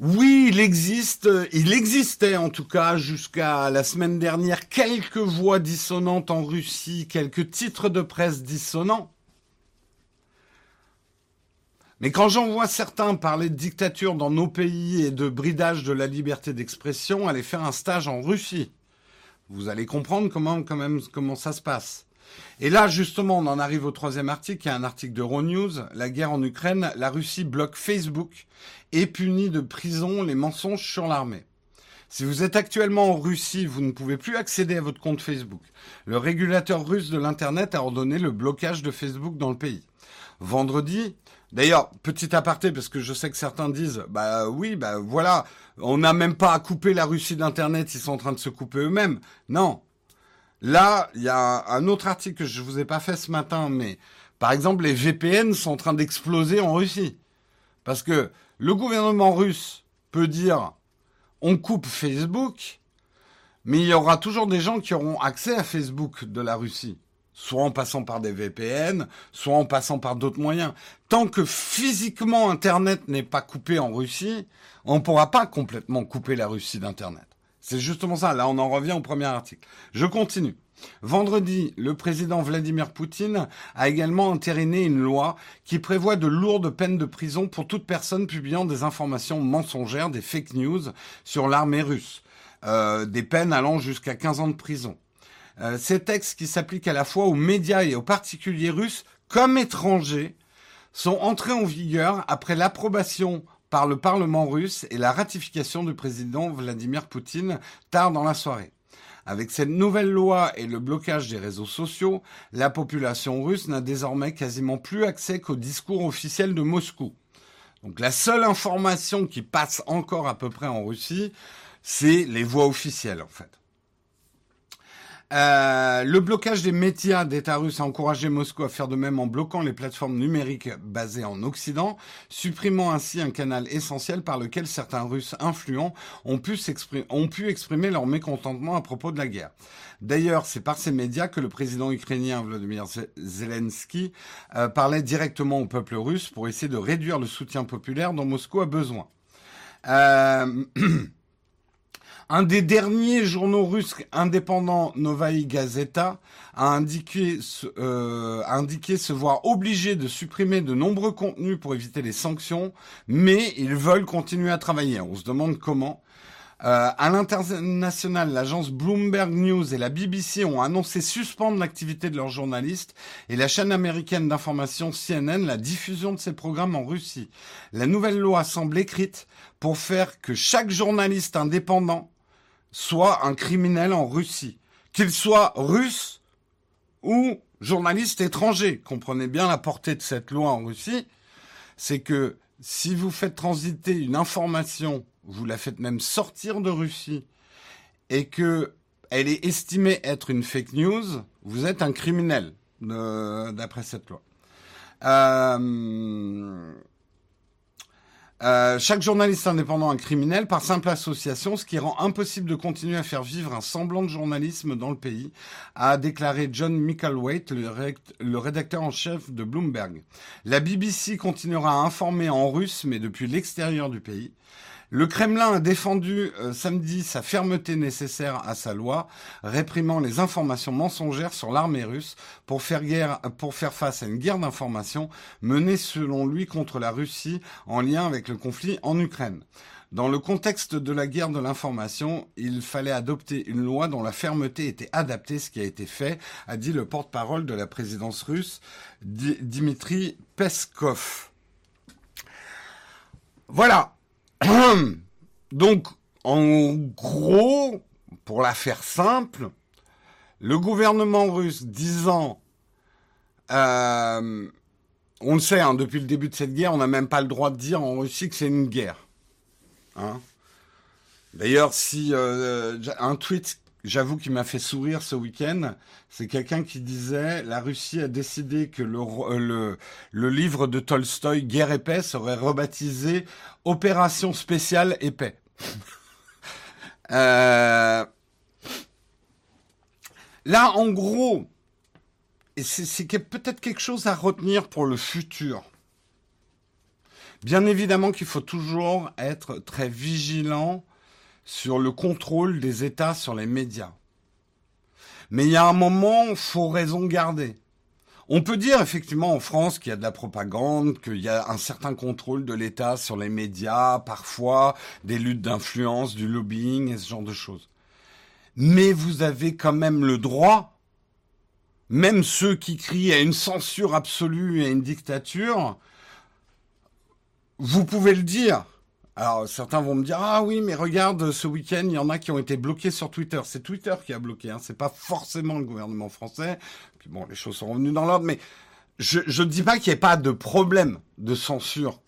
Oui, il existe, il existait en tout cas jusqu'à la semaine dernière quelques voix dissonantes en Russie, quelques titres de presse dissonants. Mais quand j'en vois certains parler de dictature dans nos pays et de bridage de la liberté d'expression, allez faire un stage en Russie. Vous allez comprendre comment, quand même, comment ça se passe. Et là, justement, on en arrive au troisième article, qui est un article d'Euronews. La guerre en Ukraine, la Russie bloque Facebook et punit de prison les mensonges sur l'armée. Si vous êtes actuellement en Russie, vous ne pouvez plus accéder à votre compte Facebook. Le régulateur russe de l'Internet a ordonné le blocage de Facebook dans le pays. Vendredi, d'ailleurs, petit aparté, parce que je sais que certains disent, bah oui, bah voilà, on n'a même pas à couper la Russie d'Internet, ils sont en train de se couper eux-mêmes. Non, Là, il y a un autre article que je vous ai pas fait ce matin, mais par exemple, les VPN sont en train d'exploser en Russie. Parce que le gouvernement russe peut dire on coupe Facebook, mais il y aura toujours des gens qui auront accès à Facebook de la Russie. Soit en passant par des VPN, soit en passant par d'autres moyens. Tant que physiquement Internet n'est pas coupé en Russie, on ne pourra pas complètement couper la Russie d'Internet. C'est justement ça. Là, on en revient au premier article. Je continue. Vendredi, le président Vladimir Poutine a également entériné une loi qui prévoit de lourdes peines de prison pour toute personne publiant des informations mensongères, des fake news sur l'armée russe. Euh, des peines allant jusqu'à 15 ans de prison. Euh, ces textes qui s'appliquent à la fois aux médias et aux particuliers russes comme étrangers sont entrés en vigueur après l'approbation par le Parlement russe et la ratification du président Vladimir Poutine tard dans la soirée. Avec cette nouvelle loi et le blocage des réseaux sociaux, la population russe n'a désormais quasiment plus accès qu'au discours officiel de Moscou. Donc la seule information qui passe encore à peu près en Russie, c'est les voix officielles en fait. Euh, le blocage des médias d'État russe a encouragé Moscou à faire de même en bloquant les plateformes numériques basées en Occident, supprimant ainsi un canal essentiel par lequel certains Russes influents ont pu, exprimer leur mécontentement à propos de la guerre. D'ailleurs, c'est par ces médias que le président ukrainien Vladimir Zelensky euh, parlait directement au peuple russe pour essayer de réduire le soutien populaire dont Moscou a besoin. Euh, Un des derniers journaux russes indépendants, Novaï Gazeta, a indiqué, euh, a indiqué se voir obligé de supprimer de nombreux contenus pour éviter les sanctions, mais ils veulent continuer à travailler. On se demande comment. Euh, à l'international, l'agence Bloomberg News et la BBC ont annoncé suspendre l'activité de leurs journalistes et la chaîne américaine d'information CNN la diffusion de ses programmes en Russie. La nouvelle loi semble écrite pour faire que chaque journaliste indépendant soit un criminel en Russie, qu'il soit russe ou journaliste étranger. Comprenez bien la portée de cette loi en Russie, c'est que si vous faites transiter une information, vous la faites même sortir de Russie, et que elle est estimée être une fake news, vous êtes un criminel, d'après cette loi. Euh, euh, chaque journaliste indépendant est criminel par simple association, ce qui rend impossible de continuer à faire vivre un semblant de journalisme dans le pays, a déclaré John Micklethwaite, le rédacteur en chef de Bloomberg. La BBC continuera à informer en russe, mais depuis l'extérieur du pays. Le Kremlin a défendu euh, samedi sa fermeté nécessaire à sa loi, réprimant les informations mensongères sur l'armée russe pour faire, guerre, pour faire face à une guerre d'information menée selon lui contre la Russie en lien avec le conflit en Ukraine. Dans le contexte de la guerre de l'information, il fallait adopter une loi dont la fermeté était adaptée, ce qui a été fait, a dit le porte-parole de la présidence russe, Dimitri Peskov. Voilà, Donc, en gros, pour la faire simple, le gouvernement russe disant, euh, on le sait, hein, depuis le début de cette guerre, on n'a même pas le droit de dire en Russie que c'est une guerre. Hein. D'ailleurs, si euh, un tweet j'avoue, qui m'a fait sourire ce week-end, c'est quelqu'un qui disait la Russie a décidé que le, euh, le, livre de Tolstoï, Guerre épais, serait rebaptisé Opération spéciale épais. Euh, là, en gros, c'est peut-être quelque chose à retenir pour le futur. Bien évidemment qu'il faut toujours être très vigilant sur le contrôle des États sur les médias. Mais il y a un moment, faut raison garder. On peut dire effectivement en France qu'il y a de la propagande, qu'il y a un certain contrôle de l'État sur les médias, parfois des luttes d'influence, du lobbying et ce genre de choses. Mais vous avez quand même le droit, même ceux qui crient à une censure absolue et à une dictature, vous pouvez le dire. Alors certains vont me dire ah oui mais regarde ce week-end il y en a qui ont été bloqués sur Twitter. C'est Twitter qui a bloqué, hein. c'est pas forcément le gouvernement français. Puis bon les choses sont revenues dans l'ordre, mais je ne dis pas qu'il n'y ait pas de problème de censure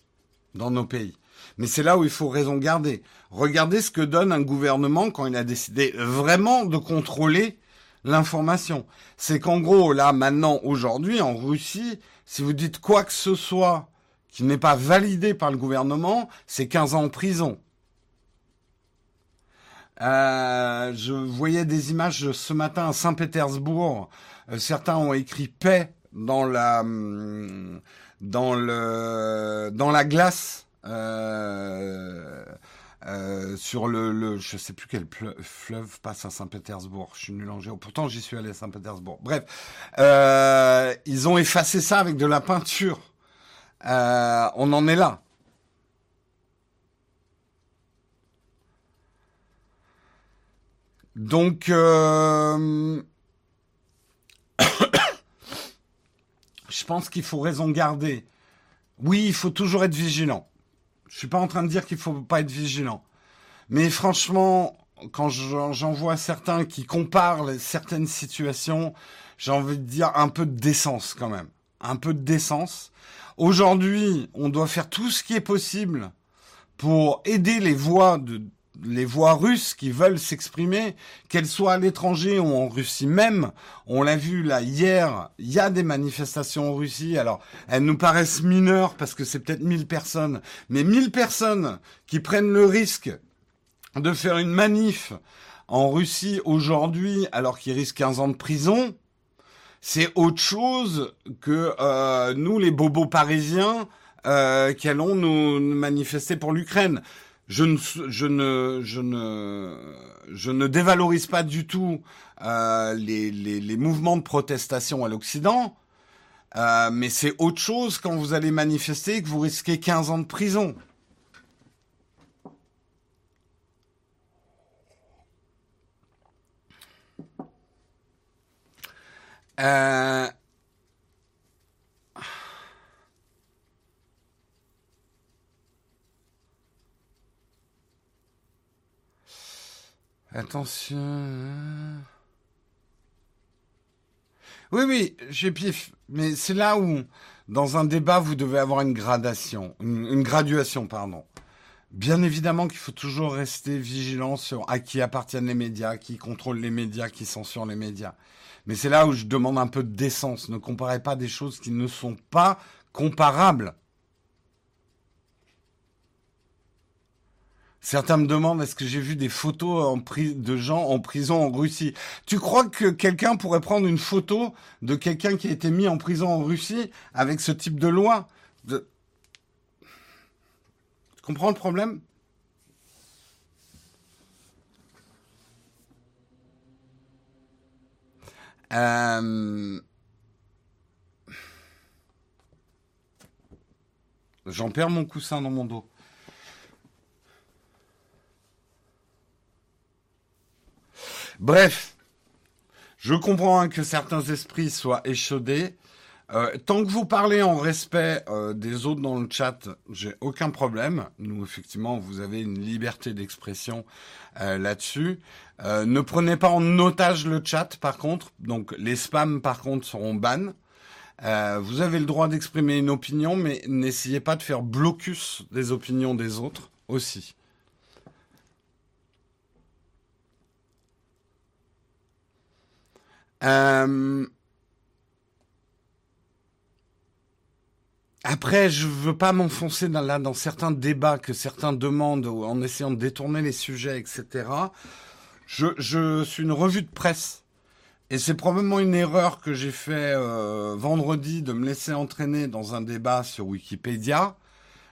dans nos pays. Mais c'est là où il faut raison garder. Regardez ce que donne un gouvernement quand il a décidé vraiment de contrôler l'information. C'est qu'en gros, là, maintenant, aujourd'hui, en Russie, si vous dites quoi que ce soit qui n'est pas validé par le gouvernement, c'est 15 ans en prison. Euh, je voyais des images ce matin à Saint-Pétersbourg. Euh, certains ont écrit paix dans la hum, dans le dans la glace euh, euh, sur le, le je sais plus quel fleuve passe à Saint-Pétersbourg. Je suis nul en géo. Pourtant j'y suis allé à Saint-Pétersbourg. Bref, euh, ils ont effacé ça avec de la peinture. Euh, on en est là. Donc, euh, je pense qu'il faut raison garder. Oui, il faut toujours être vigilant. Je suis pas en train de dire qu'il faut pas être vigilant. Mais franchement, quand j'en vois certains qui comparent certaines situations, j'ai envie de dire un peu de décence quand même. Un peu de décence. Aujourd'hui, on doit faire tout ce qui est possible pour aider les voix de les voix russes qui veulent s'exprimer, qu'elles soient à l'étranger ou en Russie même. On l'a vu là hier, il y a des manifestations en Russie. Alors, elles nous paraissent mineures parce que c'est peut-être 1000 personnes, mais 1000 personnes qui prennent le risque de faire une manif en Russie aujourd'hui alors qu'ils risquent 15 ans de prison, c'est autre chose que euh, nous, les bobos parisiens, euh, qui allons nous manifester pour l'Ukraine. Je ne, je ne, je ne, je ne dévalorise pas du tout euh, les, les, les, mouvements de protestation à l'Occident, euh, mais c'est autre chose quand vous allez manifester et que vous risquez 15 ans de prison. Euh... Attention. Oui, oui, j'ai pif. Mais c'est là où, dans un débat, vous devez avoir une gradation, une graduation, pardon. Bien évidemment qu'il faut toujours rester vigilant sur à qui appartiennent les médias, qui contrôle les médias, qui censurent les médias. Mais c'est là où je demande un peu de décence. Ne comparez pas des choses qui ne sont pas comparables. Certains me demandent est-ce que j'ai vu des photos de gens en prison en Russie? Tu crois que quelqu'un pourrait prendre une photo de quelqu'un qui a été mis en prison en Russie avec ce type de loi? Tu comprends le problème? Euh, j'en perds mon coussin dans mon dos. Bref, je comprends hein, que certains esprits soient échaudés. Euh, tant que vous parlez en respect euh, des autres dans le chat, j'ai aucun problème. Nous, effectivement, vous avez une liberté d'expression euh, là-dessus. ne prenez pas en otage le chat, par contre. Donc, les spams, par contre, seront ban. vous avez le droit d'exprimer une opinion, mais n'essayez pas de faire blocus des opinions des autres aussi. Après, je veux pas m'enfoncer dans, dans certains débats que certains demandent en essayant de détourner les sujets, etc. Je, je suis une revue de presse. Et c'est probablement une erreur que j'ai fait euh, vendredi de me laisser entraîner dans un débat sur Wikipédia.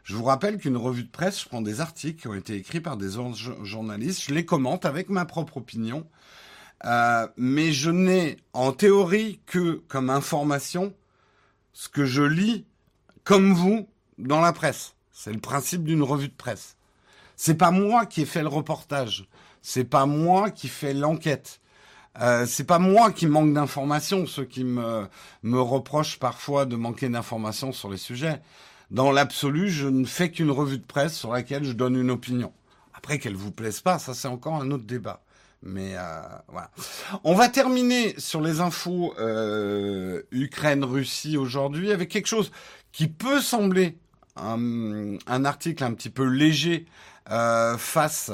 Je vous rappelle qu'une revue de presse, je prends des articles qui ont été écrits par des journalistes, je les commente avec ma propre opinion, euh, mais je n'ai en théorie que comme information ce que je lis comme vous dans la presse. C'est le principe d'une revue de presse. C'est pas moi qui ai fait le reportage. C'est pas moi qui fais l'enquête. Euh, c'est pas moi qui manque d'informations, ceux qui me, me reprochent parfois de manquer d'informations sur les sujets. Dans l'absolu, je ne fais qu'une revue de presse sur laquelle je donne une opinion. Après qu'elle vous plaise pas, ça c'est encore un autre débat. Mais euh, voilà. On va terminer sur les infos euh, Ukraine-Russie aujourd'hui avec quelque chose qui peut sembler un, article un petit peu léger euh, face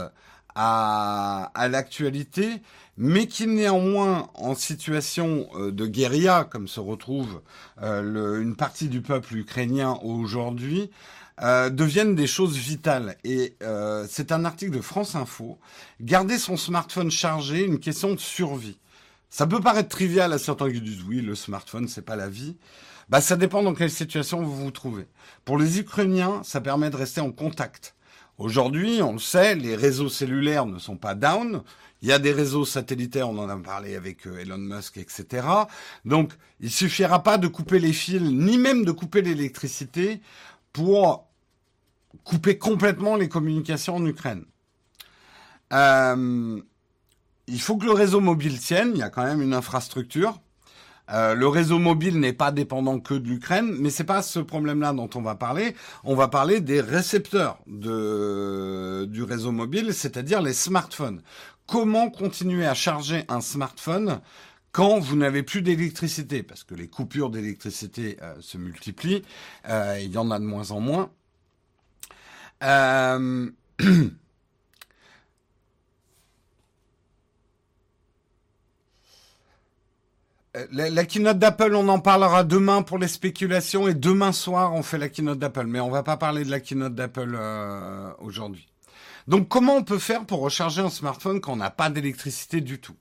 à, à l'actualité, mais qui néanmoins, en situation euh, de guérilla, comme se retrouve euh, une partie du peuple ukrainien aujourd'hui, euh, deviennent des choses vitales. Et c'est un article de France Info. Garder son smartphone chargé, une question de survie. Ça peut paraître trivial à certains qui disent oui, le smartphone, c'est pas la vie. Bah, ça dépend dans quelle situation vous vous trouvez. Pour les Ukrainiens, ça permet de rester en contact. Aujourd'hui, on le sait, les réseaux cellulaires ne sont pas down. Il y a des réseaux satellitaires, on en a parlé avec euh, Elon Musk, etc. Donc, il suffira pas de couper les fils, ni même de couper l'électricité pour couper complètement les communications en Ukraine. Euh, il faut que le réseau mobile tienne, il y a quand même une infrastructure. Euh, le réseau mobile n'est pas dépendant que de l'Ukraine, mais c'est pas ce problème-là dont on va parler. On va parler des récepteurs du réseau mobile, c'est-à-dire les smartphones. Comment continuer à charger un smartphone quand vous n'avez plus d'électricité Parce que les coupures d'électricité euh, se multiplient, euh, il y en a de moins en moins. Euh, la, keynote d'Apple, on en parlera demain pour les spéculations et demain soir, on fait la keynote d'Apple. Mais on va pas parler de la keynote d'Apple aujourd'hui. Donc, comment on peut faire pour recharger un smartphone quand on n'a pas d'électricité du tout?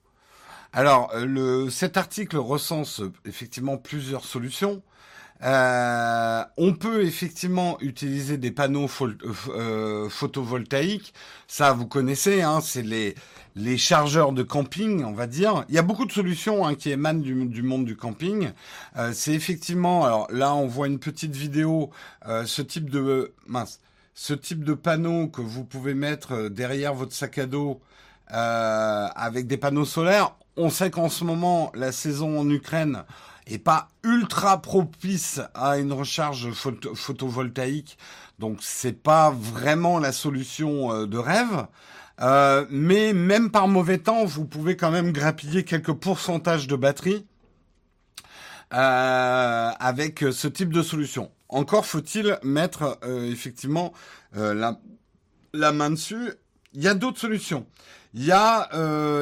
Alors, euh, le, cet article recense effectivement plusieurs solutions. Euh, on peut effectivement utiliser des panneaux euh, photovoltaïques. Ça, vous connaissez, hein, c'est les, chargeurs de camping, on va dire. Il y a beaucoup de solutions hein, qui émanent du, monde du camping. C'est effectivement, alors là, on voit une petite vidéo, ce type de mince, ce type de panneau que vous pouvez mettre derrière votre sac à dos avec des panneaux solaires. On sait qu'en ce moment, la saison en Ukraine et pas ultra propice à une recharge photovoltaïque. Donc c'est pas vraiment la solution euh, de rêve. Euh, mais même par mauvais temps, vous pouvez quand même grappiller quelques pourcentages de batterie euh, avec ce type de solution. Encore faut-il mettre effectivement la main dessus. Il y a d'autres solutions. Il y a,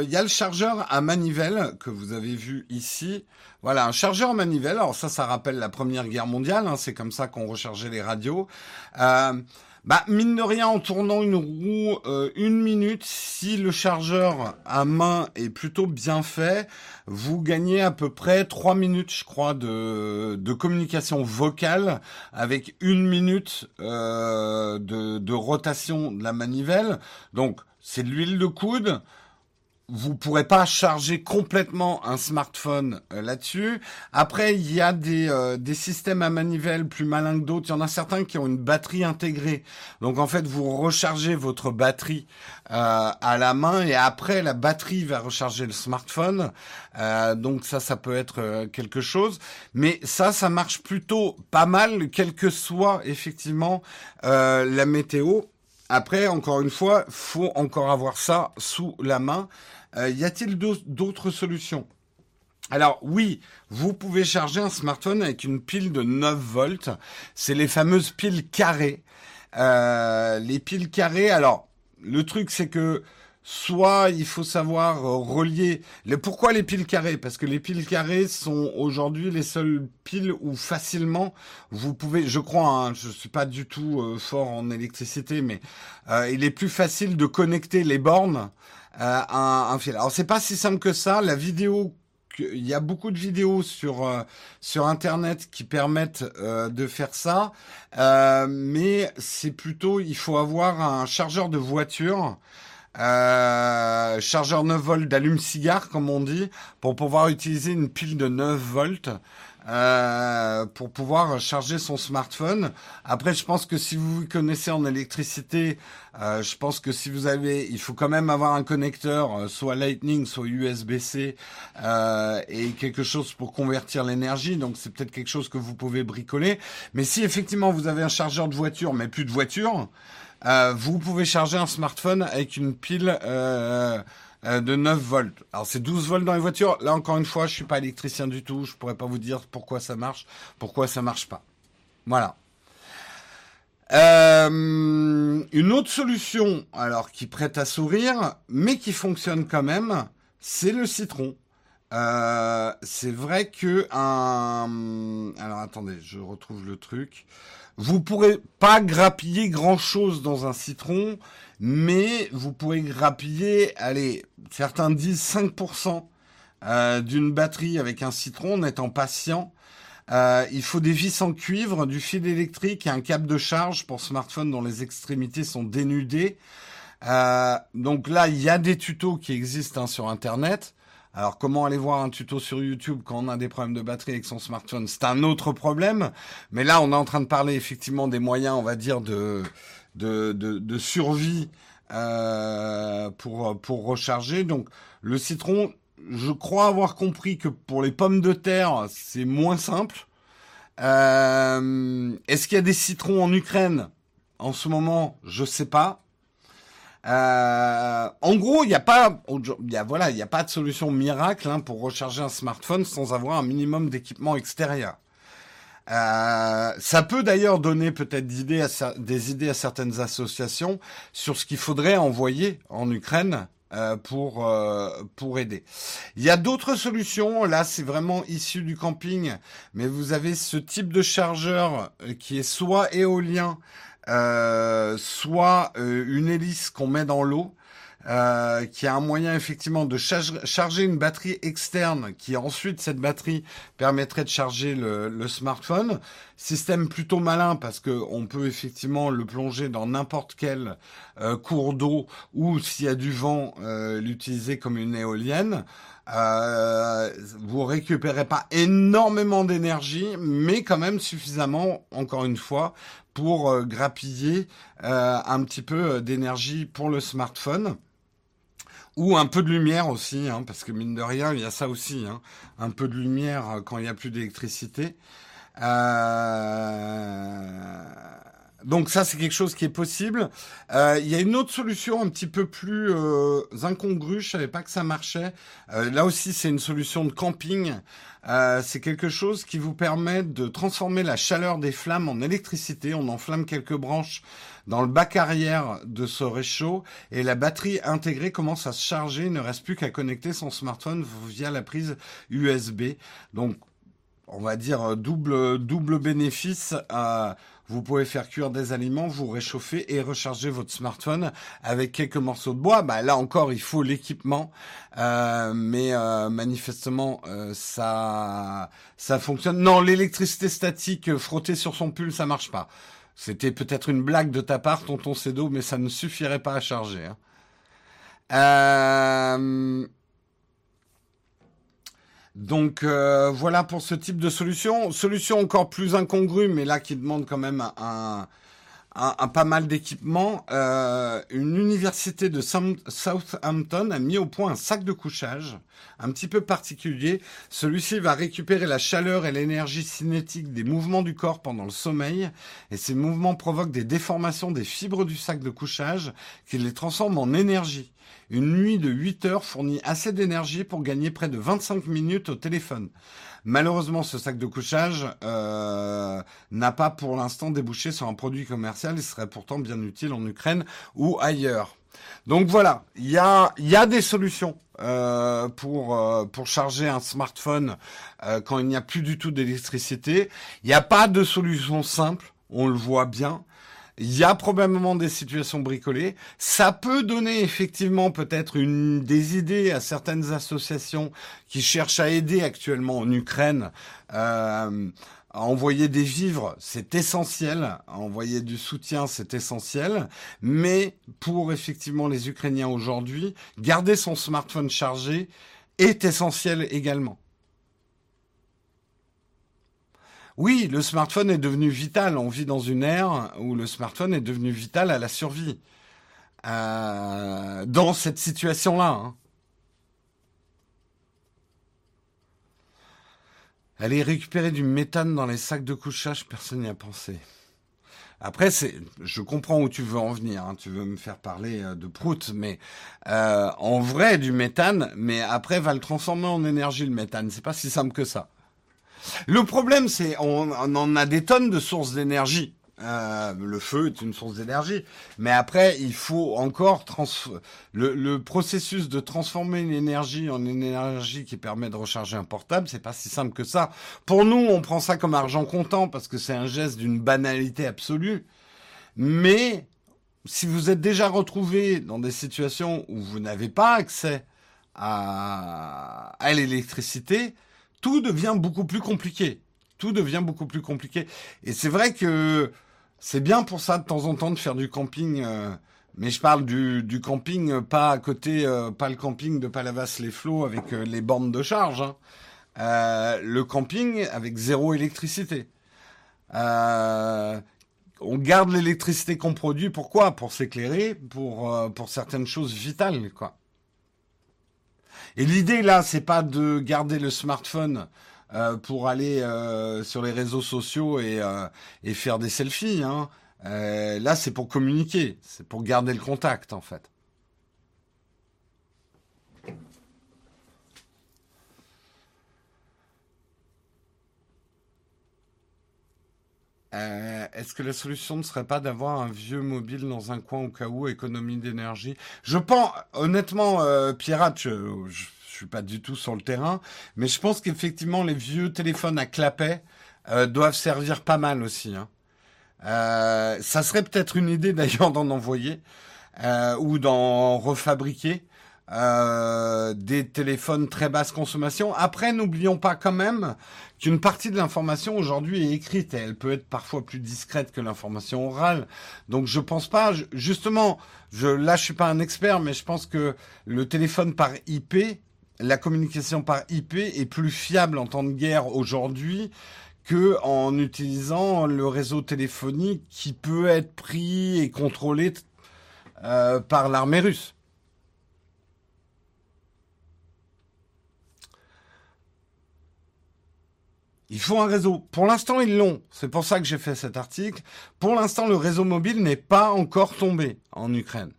il y a le chargeur à manivelle que vous avez vu ici. Voilà, un chargeur manivelle. Alors ça, ça rappelle la Première Guerre mondiale. Hein, c'est comme ça qu'on rechargeait les radios. Euh, bah, mine de rien, en tournant une roue euh, une minute, si le chargeur à main est plutôt bien fait, vous gagnez à peu près trois minutes, je crois, de, de communication vocale avec une minute euh, de, de rotation de la manivelle. Donc, c'est de l'huile de coude vous pourrez pas charger complètement un smartphone euh, là-dessus. Après, il y a des, euh, des systèmes à manivelle plus malins que d'autres. Il y en a certains qui ont une batterie intégrée. Donc en fait, vous rechargez votre batterie euh, à la main et après la batterie va recharger le smartphone. donc ça, ça peut être quelque chose. Mais ça, ça marche plutôt pas mal, quelle que soit effectivement la météo. Après, encore une fois, faut encore avoir ça sous la main. Euh, y a-t-il d'autres solutions? Alors oui, vous pouvez charger un smartphone avec une pile de 9 volts. C'est les fameuses piles carrées. Euh, les piles carrées, alors le truc c'est que soit il faut savoir relier. Les, pourquoi les piles carrées? Parce que les piles carrées sont aujourd'hui les seules piles où facilement vous pouvez, je crois, hein, je suis pas du tout euh, fort en électricité, mais il est plus facile de connecter les bornes euh, un, un, fil. Alors c'est pas si simple que ça. La vidéo il y a beaucoup de vidéos sur euh, sur internet qui permettent euh, de faire ça, euh, mais c'est plutôt il faut avoir un chargeur de voiture. Chargeur 9 volts d'allume-cigare comme on dit pour pouvoir utiliser une pile de 9 volts euh, pour pouvoir charger son smartphone. Après, je pense que si vous vous connaissez en électricité, euh, je pense que si vous avez, il faut quand même avoir un connecteur, euh, soit Lightning, soit USB-C, et quelque chose pour convertir l'énergie. Donc, c'est peut-être quelque chose que vous pouvez bricoler. Mais si effectivement vous avez un chargeur de voiture, mais plus de voiture, vous pouvez charger un smartphone avec une pile euh, de 9 volts. Alors c'est 12 volts dans les voitures. Là encore une fois, je suis pas électricien du tout. Je pourrais pas vous dire pourquoi ça marche, pourquoi ça marche pas. Voilà. Euh, une autre solution, alors qui prête à sourire, mais qui fonctionne quand même, c'est le citron. Euh, c'est vrai que un. Alors attendez, je retrouve le truc. Vous pourrez pas grappiller grand chose dans un citron, mais vous pouvez grappiller, allez, certains disent 5% euh, d'une batterie avec un citron en étant patient. Euh, il faut des vis en cuivre, du fil électrique et un câble de charge pour smartphone dont les extrémités sont dénudées. Euh, donc là, il y a des tutos qui existent hein, sur Internet. Alors comment aller voir un tuto sur YouTube quand on a des problèmes de batterie avec son smartphone? C'est un autre problème. Mais là, on est en train de parler effectivement des moyens, on va dire, de de, de, survie euh, pour, pour recharger. Donc le citron, je crois avoir compris que pour les pommes de terre, c'est moins simple. Euh, Est-ce qu'il y a des citrons en Ukraine? En ce moment Je sais pas. Euh, en gros, il n'y a pas, y a voilà, il n'y a pas de solution miracle hein, pour recharger un smartphone sans avoir un minimum d'équipement extérieur. Euh, ça peut d'ailleurs donner peut-être des des idées à certaines associations sur ce qu'il faudrait envoyer en Ukraine euh, pour euh, pour aider. Il y a d'autres solutions. Là, c'est vraiment issu du camping, mais vous avez ce type de chargeur qui est soit éolien, soit une hélice qu'on met dans l'eau. Euh, qui a un moyen effectivement de charger une batterie externe, qui ensuite cette batterie permettrait de charger le, smartphone. Système plutôt malin parce que on peut effectivement le plonger dans n'importe quel euh, cours d'eau ou s'il y a du vent, euh, l'utiliser comme une éolienne. Euh, vous récupérez pas énormément d'énergie, mais quand même suffisamment, encore une fois, pour grappiller un petit peu d'énergie pour le smartphone. Ou un peu de lumière aussi, hein, parce que mine de rien, il y a ça aussi, hein, un peu de lumière euh, quand il n'y a plus d'électricité. Euh... Donc ça, c'est quelque chose qui est possible. Euh, il y a une autre solution un petit peu plus euh, incongrue. Je savais pas que ça marchait. Euh, là aussi, c'est une solution de camping. Euh, c'est quelque chose qui vous permet de transformer la chaleur des flammes en électricité. On enflamme quelques branches dans le bac arrière de ce réchaud et la batterie intégrée commence à se charger. Il ne reste plus qu'à connecter son smartphone via la prise USB. Donc, on va dire double double bénéfice. Euh, vous pouvez faire cuire des aliments, vous réchauffer et recharger votre smartphone avec quelques morceaux de bois. Bah, là encore, il faut l'équipement, euh, mais euh, manifestement euh, ça ça fonctionne. Non, l'électricité statique frottée sur son pull, ça marche pas. C'était peut-être une blague de ta part, tonton Cedo, mais ça ne suffirait pas à charger. Hein. Euh... Donc euh, voilà pour ce type de solution. Solution encore plus incongrue, mais là qui demande quand même un, un, pas mal d'équipement. Euh, une université de Southampton a mis au point un sac de couchage un petit peu particulier. Celui-ci va récupérer la chaleur et l'énergie cinétique des mouvements du corps pendant le sommeil, et ces mouvements provoquent des déformations des fibres du sac de couchage qui les transforment en énergie. Une nuit de 8 heures fournit assez d'énergie pour gagner près de 25 minutes au téléphone. Malheureusement, ce sac de couchage euh, n'a pas pour l'instant débouché sur un produit commercial. Il serait pourtant bien utile en Ukraine ou ailleurs. Donc voilà, il y a, des solutions euh, pour, euh, pour charger un smartphone quand il n'y a plus du tout d'électricité. Il n'y a pas de solution simple, on le voit bien. Il y a probablement des situations bricolées. Ça peut donner effectivement peut-être une des idées à certaines associations qui cherchent à aider actuellement en Ukraine. Euh, à envoyer des vivres, c'est essentiel. À envoyer du soutien, c'est essentiel. Mais pour effectivement les Ukrainiens aujourd'hui, garder son smartphone chargé est essentiel également. Oui, le smartphone est devenu vital. On vit dans une ère où le smartphone est devenu vital à la survie. Euh, dans cette situation-là. Hein. Aller récupérer du méthane dans les sacs de couchage, personne n'y a pensé. Après, c'est, je comprends où tu veux en venir. Hein. Tu veux me faire parler euh, de prout, mais euh, en vrai du méthane, mais après va le transformer en énergie le méthane. C'est pas si simple que ça. Le problème, c'est on, en a des tonnes de sources d'énergie. Euh, le feu est une source d'énergie, mais après il faut encore le, processus de transformer une énergie en une énergie qui permet de recharger un portable, c'est pas si simple que ça. Pour nous, on prend ça comme argent comptant parce que c'est un geste d'une banalité absolue. Mais si vous êtes déjà retrouvé dans des situations où vous n'avez pas accès à, à l'électricité, tout devient beaucoup plus compliqué. Tout devient beaucoup plus compliqué. Et c'est vrai que c'est bien pour ça de temps en temps de faire du camping. Euh, mais je parle du, du, camping, pas à côté, euh, pas le camping de Palavas-les-Flots avec euh, les bornes de charge. Hein. le camping avec zéro électricité. on garde l'électricité qu'on produit. Pourquoi? Pour s'éclairer, pour pour certaines choses vitales, quoi. Et l'idée là, c'est pas de garder le smartphone euh, pour aller euh, sur les réseaux sociaux et, euh, et faire des selfies. Hein. là, c'est pour communiquer, c'est pour garder le contact en fait. Est-ce que la solution ne serait pas d'avoir un vieux mobile dans un coin au cas où, économie d'énergie? Je pense, honnêtement, euh, Pierre, je, ne suis pas du tout sur le terrain, mais je pense qu'effectivement, les vieux téléphones à clapet euh, doivent servir pas mal aussi. Hein. Euh, ça serait peut-être une idée d'ailleurs d'en envoyer ou d'en refabriquer. Euh, des téléphones très basse consommation. Après, n'oublions pas quand même qu'une partie de l'information aujourd'hui est écrite et elle peut être parfois plus discrète que l'information orale. Donc je pense pas, justement, je, là je suis pas un expert, mais je pense que le téléphone par IP, la communication par IP est plus fiable en temps de guerre aujourd'hui que en utilisant le réseau téléphonique qui peut être pris et contrôlé euh, par l'armée russe. Il faut un réseau. Pour l'instant, ils l'ont. C'est pour ça que j'ai fait cet article. Pour l'instant, le réseau mobile n'est pas encore tombé en Ukraine.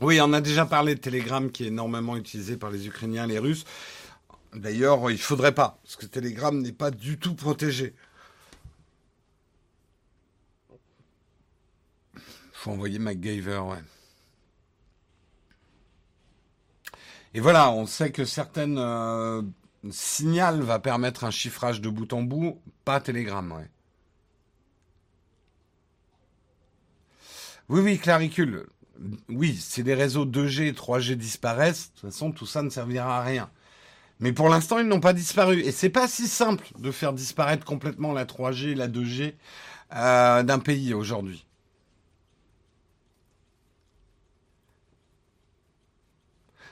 Oui, on a déjà parlé de Telegram qui est énormément utilisé par les Ukrainiens les Russes. D'ailleurs, il faudrait pas, parce que Telegram n'est pas du tout protégé. Il faut envoyer MacGyver, ouais. Et voilà, on sait que certaines euh, Signal va permettre un chiffrage de bout en bout, pas Telegram. Oui, oui, claricule. Oui, si les réseaux 2G et 3G disparaissent, de toute façon, tout ça ne servira à rien. Mais pour l'instant, ils n'ont pas disparu. Et c'est pas si simple de faire disparaître complètement la 3G et la 2G euh, d'un pays aujourd'hui.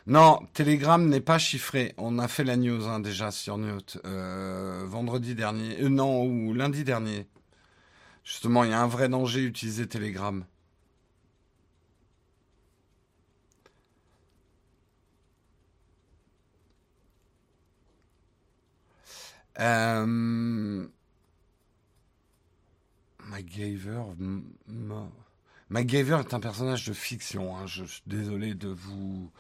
Non, Telegram n'est pas chiffré. On a fait la news hein, déjà sur News euh, vendredi dernier, euh, non ou lundi dernier. Justement, il y a un vrai danger utiliser Telegram. Euh... MacGyver. Est un personnage de fiction. Hein. Je suis désolé de vous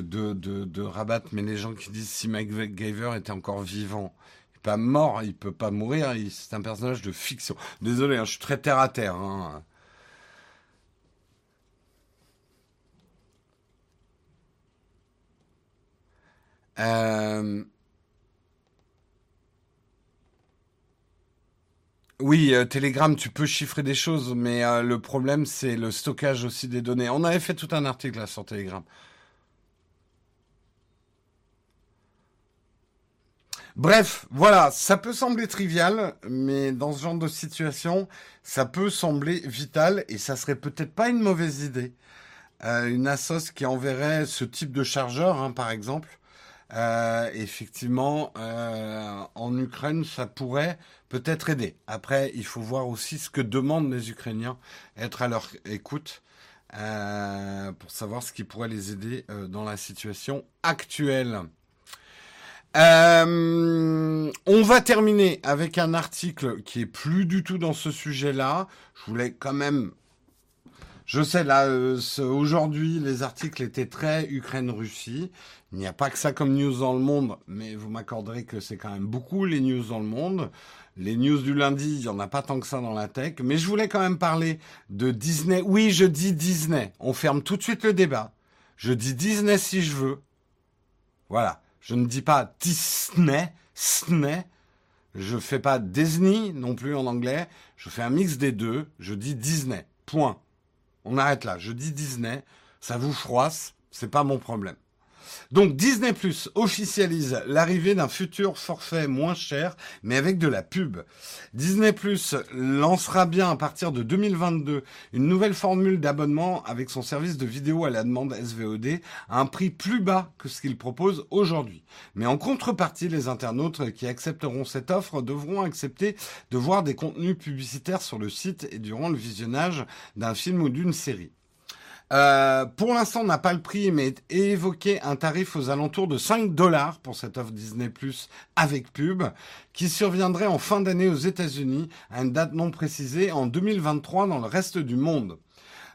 de, rabattre, mais les gens qui disent si MacGyver était encore vivant, pas mort, il peut pas mourir, c'est un personnage de fiction. Désolé, hein, je suis très terre à terre. Hein. Euh, Oui, euh, Telegram, tu peux chiffrer des choses, mais euh, le problème, c'est le stockage aussi des données. On avait fait tout un article sur Telegram. Bref, voilà, ça peut sembler trivial, mais dans ce genre de situation, ça peut sembler vital et ça serait peut-être pas une mauvaise idée. Euh, une Asos qui enverrait ce type de chargeur, hein, par exemple. Euh, effectivement, euh, en Ukraine, ça pourrait peut-être aider. Après, il faut voir aussi ce que demandent les Ukrainiens, être à leur écoute pour savoir ce qui pourrait les aider dans la situation actuelle. Euh, on va terminer avec un article qui est plus du tout dans ce sujet-là. Je voulais quand même. Je sais là, euh, aujourd'hui, les articles étaient très Ukraine-Russie. Il n'y a pas que ça comme news dans le monde, mais vous m'accorderez que c'est quand même beaucoup les news dans le monde. Les news du lundi, il n'y en a pas tant que ça dans la tech. Mais je voulais quand même parler de Disney. Oui, je dis Disney. On ferme tout de suite le débat. Je dis Disney si je veux. Voilà. Je ne dis pas Disney, Disney. Je fais pas Disney non plus en anglais. Je fais un mix des deux. Je dis Disney. Point. On arrête là. Je dis Disney. Ça vous froisse. C'est pas mon problème. Donc Disney Plus officialise l'arrivée d'un futur forfait moins cher, mais avec de la pub. Disney Plus lancera bien à partir de 2022 une nouvelle formule d'abonnement avec son service de vidéo à la demande SVOD à un prix plus bas que ce qu'il propose aujourd'hui. Mais en contrepartie, les internautes qui accepteront cette offre devront accepter de voir des contenus publicitaires sur le site et durant le visionnage d'un film ou d'une série. Euh, pour l'instant, on n'a pas le prix, mais évoqué un tarif aux alentours de 5 dollars pour cette offre Disney Plus avec pub, qui surviendrait en fin d'année aux États-Unis, à une date non précisée, en 2023 dans le reste du monde.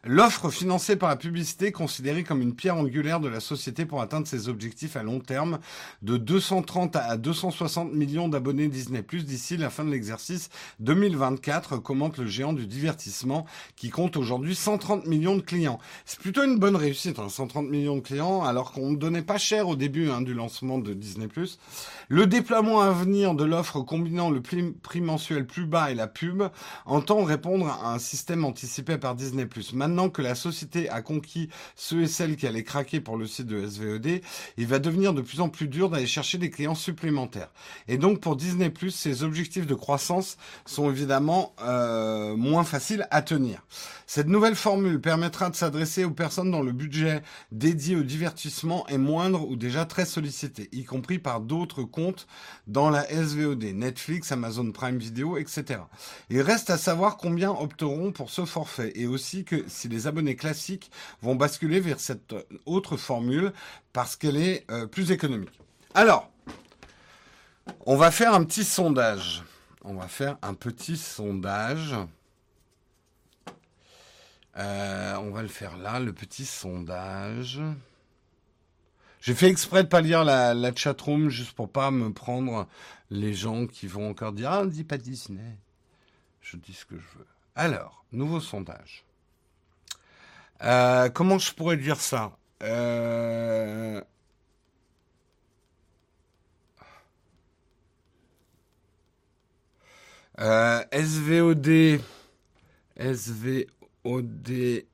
L'offre financée par la publicité, considérée comme une pierre angulaire de la société pour atteindre ses objectifs à long terme, de 230 à 260 millions d'abonnés Disney Plus d'ici la fin de l'exercice 2024, commente le géant du divertissement qui compte aujourd'hui 130 millions de clients. C'est plutôt une bonne réussite, 130 hein, millions de clients, alors qu'on ne donnait pas cher au début hein, du lancement de Disney Plus. Le déploiement à venir de l'offre combinant le prix mensuel plus bas et la pub entend répondre à un système anticipé par Disney Plus. Que la société a conquis ceux et celles qui allaient craquer pour le site de SVOD, il va devenir de plus en plus dur d'aller chercher des clients supplémentaires. Et donc pour Disney+, ces objectifs de croissance sont évidemment euh, moins faciles à tenir. Cette nouvelle formule permettra de s'adresser aux personnes dont le budget dédié au divertissement est moindre ou déjà très sollicité, y compris par d'autres comptes dans la SVOD, Netflix, Amazon Prime Video, etc. Il reste à savoir combien opteront pour ce forfait et aussi que si les abonnés classiques vont basculer vers cette autre formule parce qu'elle est euh, plus économique. Alors, on va faire un petit sondage. On va faire un petit sondage. Euh, on va le faire là, le petit sondage. J'ai fait exprès de pas lire la, la chatroom juste pour pas me prendre les gens qui vont encore dire ah on dit pas Disney. Je dis ce que je veux. Alors, nouveau sondage. Euh, comment je pourrais dire ça? Euh... Euh, SVOD, SVOD,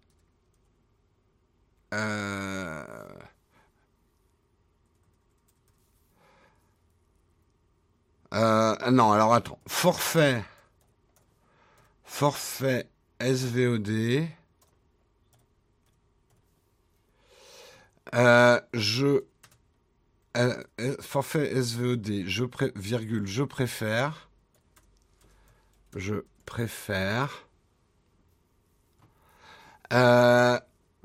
non, alors attends, forfait, forfait SVOD. Euh, je euh, euh, forfait SVOD, je pré, virgule, je préfère, je préfère,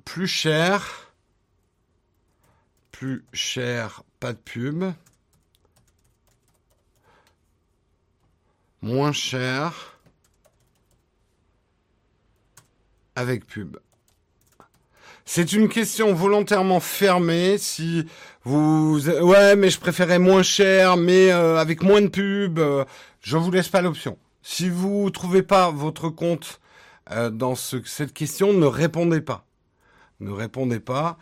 plus cher, plus cher, pas de pub, moins cher, avec pub. C'est une question volontairement fermée. Si vous, ouais, mais je préférais moins cher, mais euh, avec moins de pub, euh, je vous laisse pas l'option. Si vous trouvez pas votre compte euh, dans cette question, ne répondez pas. Ne répondez pas.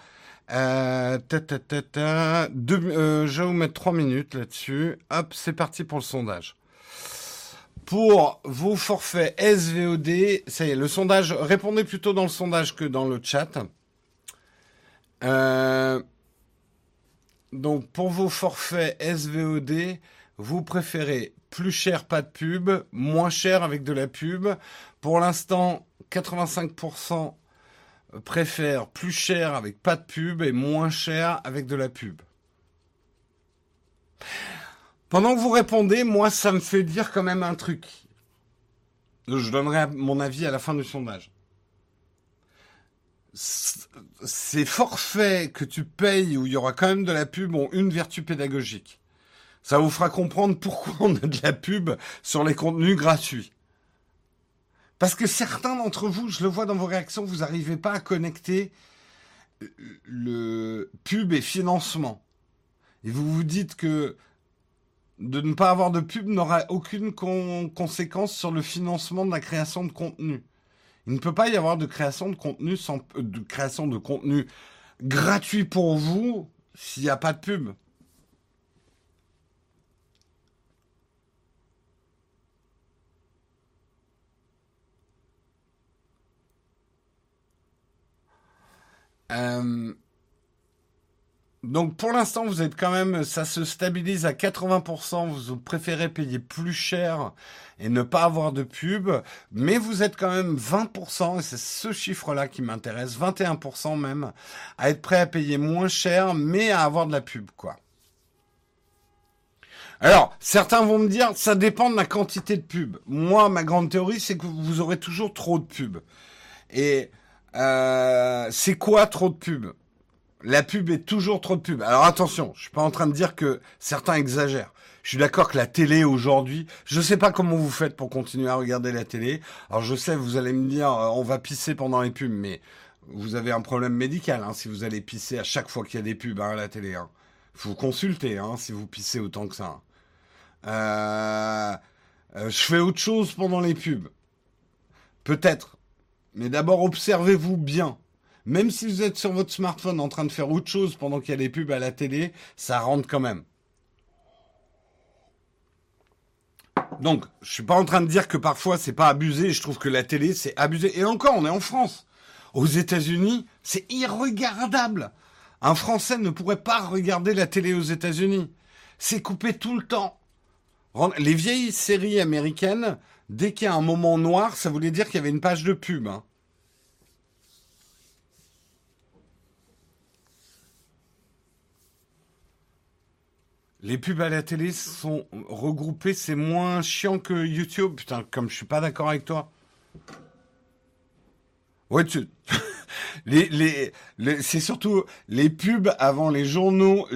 ta, ta, ta, ta. je vais vous mettre trois minutes là-dessus. Hop, c'est parti pour le sondage. pour vos forfaits SVOD, ça y est, le sondage, répondez plutôt dans le sondage que dans le chat. Euh, donc pour vos forfaits SVOD, vous préférez plus cher, pas de pub, moins cher avec de la pub. Pour l'instant, 85% préfèrent plus cher avec pas de pub et moins cher avec de la pub. Pendant que vous répondez, moi, ça me fait dire quand même un truc. Je donnerai mon avis à la fin du sondage. Ces forfaits que tu payes où il y aura quand même de la pub ont une vertu pédagogique. Ça vous fera comprendre pourquoi on a de la pub sur les contenus gratuits. Parce que certains d'entre vous, je le vois dans vos réactions, vous n'arrivez pas à connecter le pub et financement. Et vous vous dites que de ne pas avoir de pub n'aura aucune conséquence sur le financement de la création de contenu. Il ne peut pas y avoir de création de contenu sans création de contenu gratuit pour vous s'il n'y a pas de pub. Euh, donc pour l'instant, vous êtes quand même, ça se stabilise à 80%. Vous préférez payer plus cher et ne pas avoir de pub, mais vous êtes quand même 20%, et c'est ce chiffre-là qui m'intéresse, 21% même, à être prêt à payer moins cher, mais à avoir de la pub, quoi. Alors, certains vont me dire, ça dépend de la quantité de pub. Moi, ma grande théorie, c'est que vous aurez toujours trop de pub. Et euh, c'est quoi trop de pub? La pub est toujours trop de pub. Alors attention, je suis pas en train de dire que certains exagèrent. Je suis d'accord que la télé aujourd'hui, je sais pas comment vous faites pour continuer à regarder la télé. Alors je sais, vous allez me dire, euh, on va pisser pendant les pubs, mais vous avez un problème médical hein, si vous allez pisser à chaque fois qu'il y a des pubs hein, à la télé. Hein. Faut consulter hein, si vous pissez autant que ça. Euh, euh, je fais autre chose pendant les pubs. Peut-être. Mais d'abord, observez-vous bien. Même si vous êtes sur votre smartphone en train de faire autre chose pendant qu'il y a des pubs à la télé, ça rentre quand même. Donc, je suis pas en train de dire que parfois c'est pas abusé. Je trouve que la télé c'est abusé. Et encore, on est en France. Aux États-Unis, c'est irregardable. Un Français ne pourrait pas regarder la télé aux États-Unis. C'est coupé tout le temps. Les vieilles séries américaines, dès qu'il y a un moment noir, ça voulait dire qu'il y avait une page de pub. Hein. Les pubs à la télé sont regroupées, c'est moins chiant que YouTube. Putain, comme je suis pas d'accord avec toi. Ouais, tu... les, les, c'est surtout les pubs avant les journaux,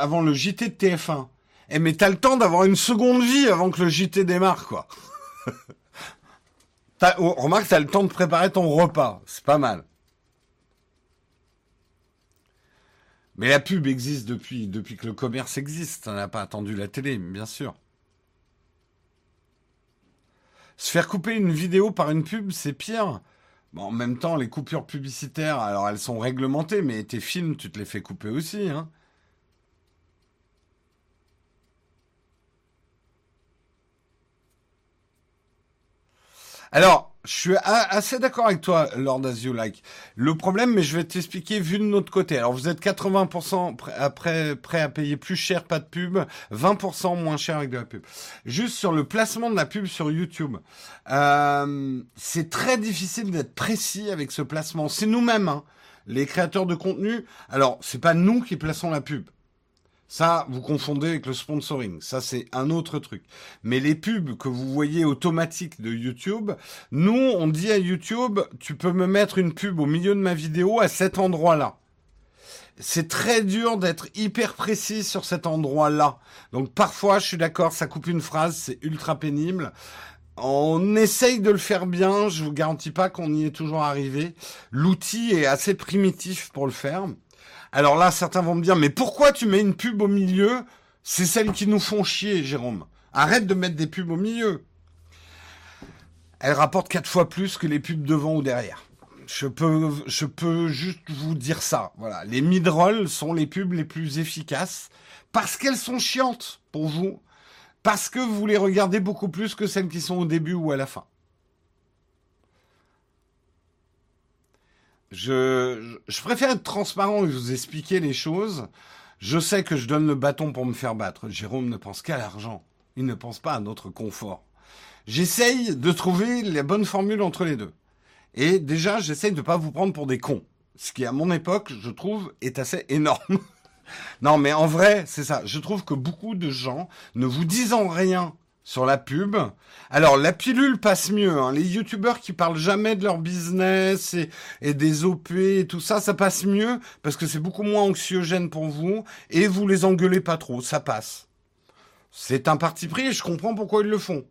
avant le JT de TF1. Eh, mais t'as le temps d'avoir une seconde vie avant que le JT démarre, quoi. Oh, remarque, t'as le temps de préparer ton repas. C'est pas mal. Mais la pub existe depuis, que le commerce existe. On n'a pas attendu la télé, bien sûr. Se faire couper une vidéo par une pub, c'est pire. Bon, en même temps, les coupures publicitaires, alors elles sont réglementées, mais tes films, tu te les fais couper aussi. Hein. Alors, je suis assez d'accord avec toi, Lord As You Like. Le problème, mais je vais t'expliquer vu de notre côté. Alors, vous êtes 80% prêt, prêt à payer plus cher, pas de pub, 20% moins cher avec de la pub. Juste sur le placement de la pub sur YouTube, euh, c'est très difficile d'être précis avec ce placement. C'est nous-mêmes, hein, les créateurs de contenu. Alors, c'est pas nous qui plaçons la pub. Ça, vous confondez avec le sponsoring. Ça, c'est un autre truc. Mais les pubs que vous voyez automatiques de YouTube, nous, on dit à YouTube, tu peux me mettre une pub au milieu de ma vidéo à cet endroit-là. C'est très dur d'être hyper précis sur cet endroit-là. Donc parfois, je suis d'accord, ça coupe une phrase, c'est ultra pénible. On essaye de le faire bien, je vous garantis pas qu'on y est toujours arrivé. L'outil est assez primitif pour le faire. Alors là, certains vont me dire, mais pourquoi tu mets une pub au milieu? C'est celles qui nous font chier, Jérôme. Arrête de mettre des pubs au milieu. Elles rapportent quatre fois plus que les pubs devant ou derrière. Je peux, je peux juste vous dire ça. Voilà. Les mid-rolls sont les pubs les plus efficaces parce qu'elles sont chiantes pour vous. parce que vous les regardez beaucoup plus que celles qui sont au début ou à la fin. Je, je préfère être transparent et vous expliquer les choses. Je sais que je donne le bâton pour me faire battre. Jérôme ne pense qu'à l'argent. Il ne pense pas à notre confort. J'essaye de trouver la bonne formule entre les deux. Et déjà, j'essaye de ne pas vous prendre pour des cons. Ce qui, à mon époque, je trouve, est assez énorme. non, mais en vrai, c'est ça. Je trouve que beaucoup de gens, ne vous disant rien sur la pub. Alors la pilule passe mieux. Hein. Les youtubeurs qui parlent jamais de leur business et, des OP et tout ça, ça passe mieux parce que c'est beaucoup moins anxiogène pour vous et vous les engueulez pas trop, ça passe. C'est un parti pris et je comprends pourquoi ils le font.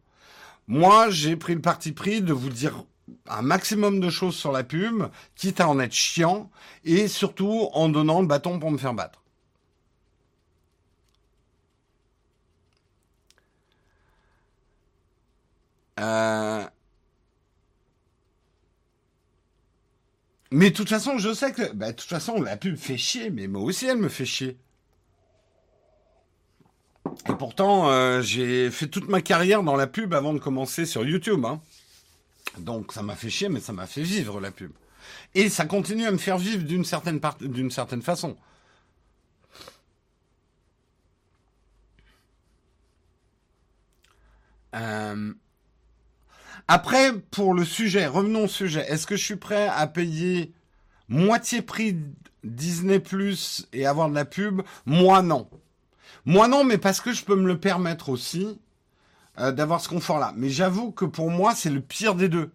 Moi, j'ai pris le parti pris de vous dire un maximum de choses sur la pub, quitte à en être chiant et surtout en donnant le bâton pour me faire battre. Euh, mais de toute façon, je sais que, bah, de toute façon, la pub fait chier, mais moi aussi, elle me fait chier. Et pourtant, euh, j'ai fait toute ma carrière dans la pub avant de commencer sur YouTube. Hein. Donc, ça m'a fait chier, mais ça m'a fait vivre la pub. Et ça continue à me faire vivre d'une certaine, d'une certaine façon. Euh, après, pour le sujet, revenons au sujet. Est-ce que je suis prêt à payer moitié prix Disney Plus et avoir de la pub? Moi non. Moi non, mais parce que je peux me le permettre aussi euh, d'avoir ce confort-là. Mais j'avoue que pour moi, c'est le pire des deux.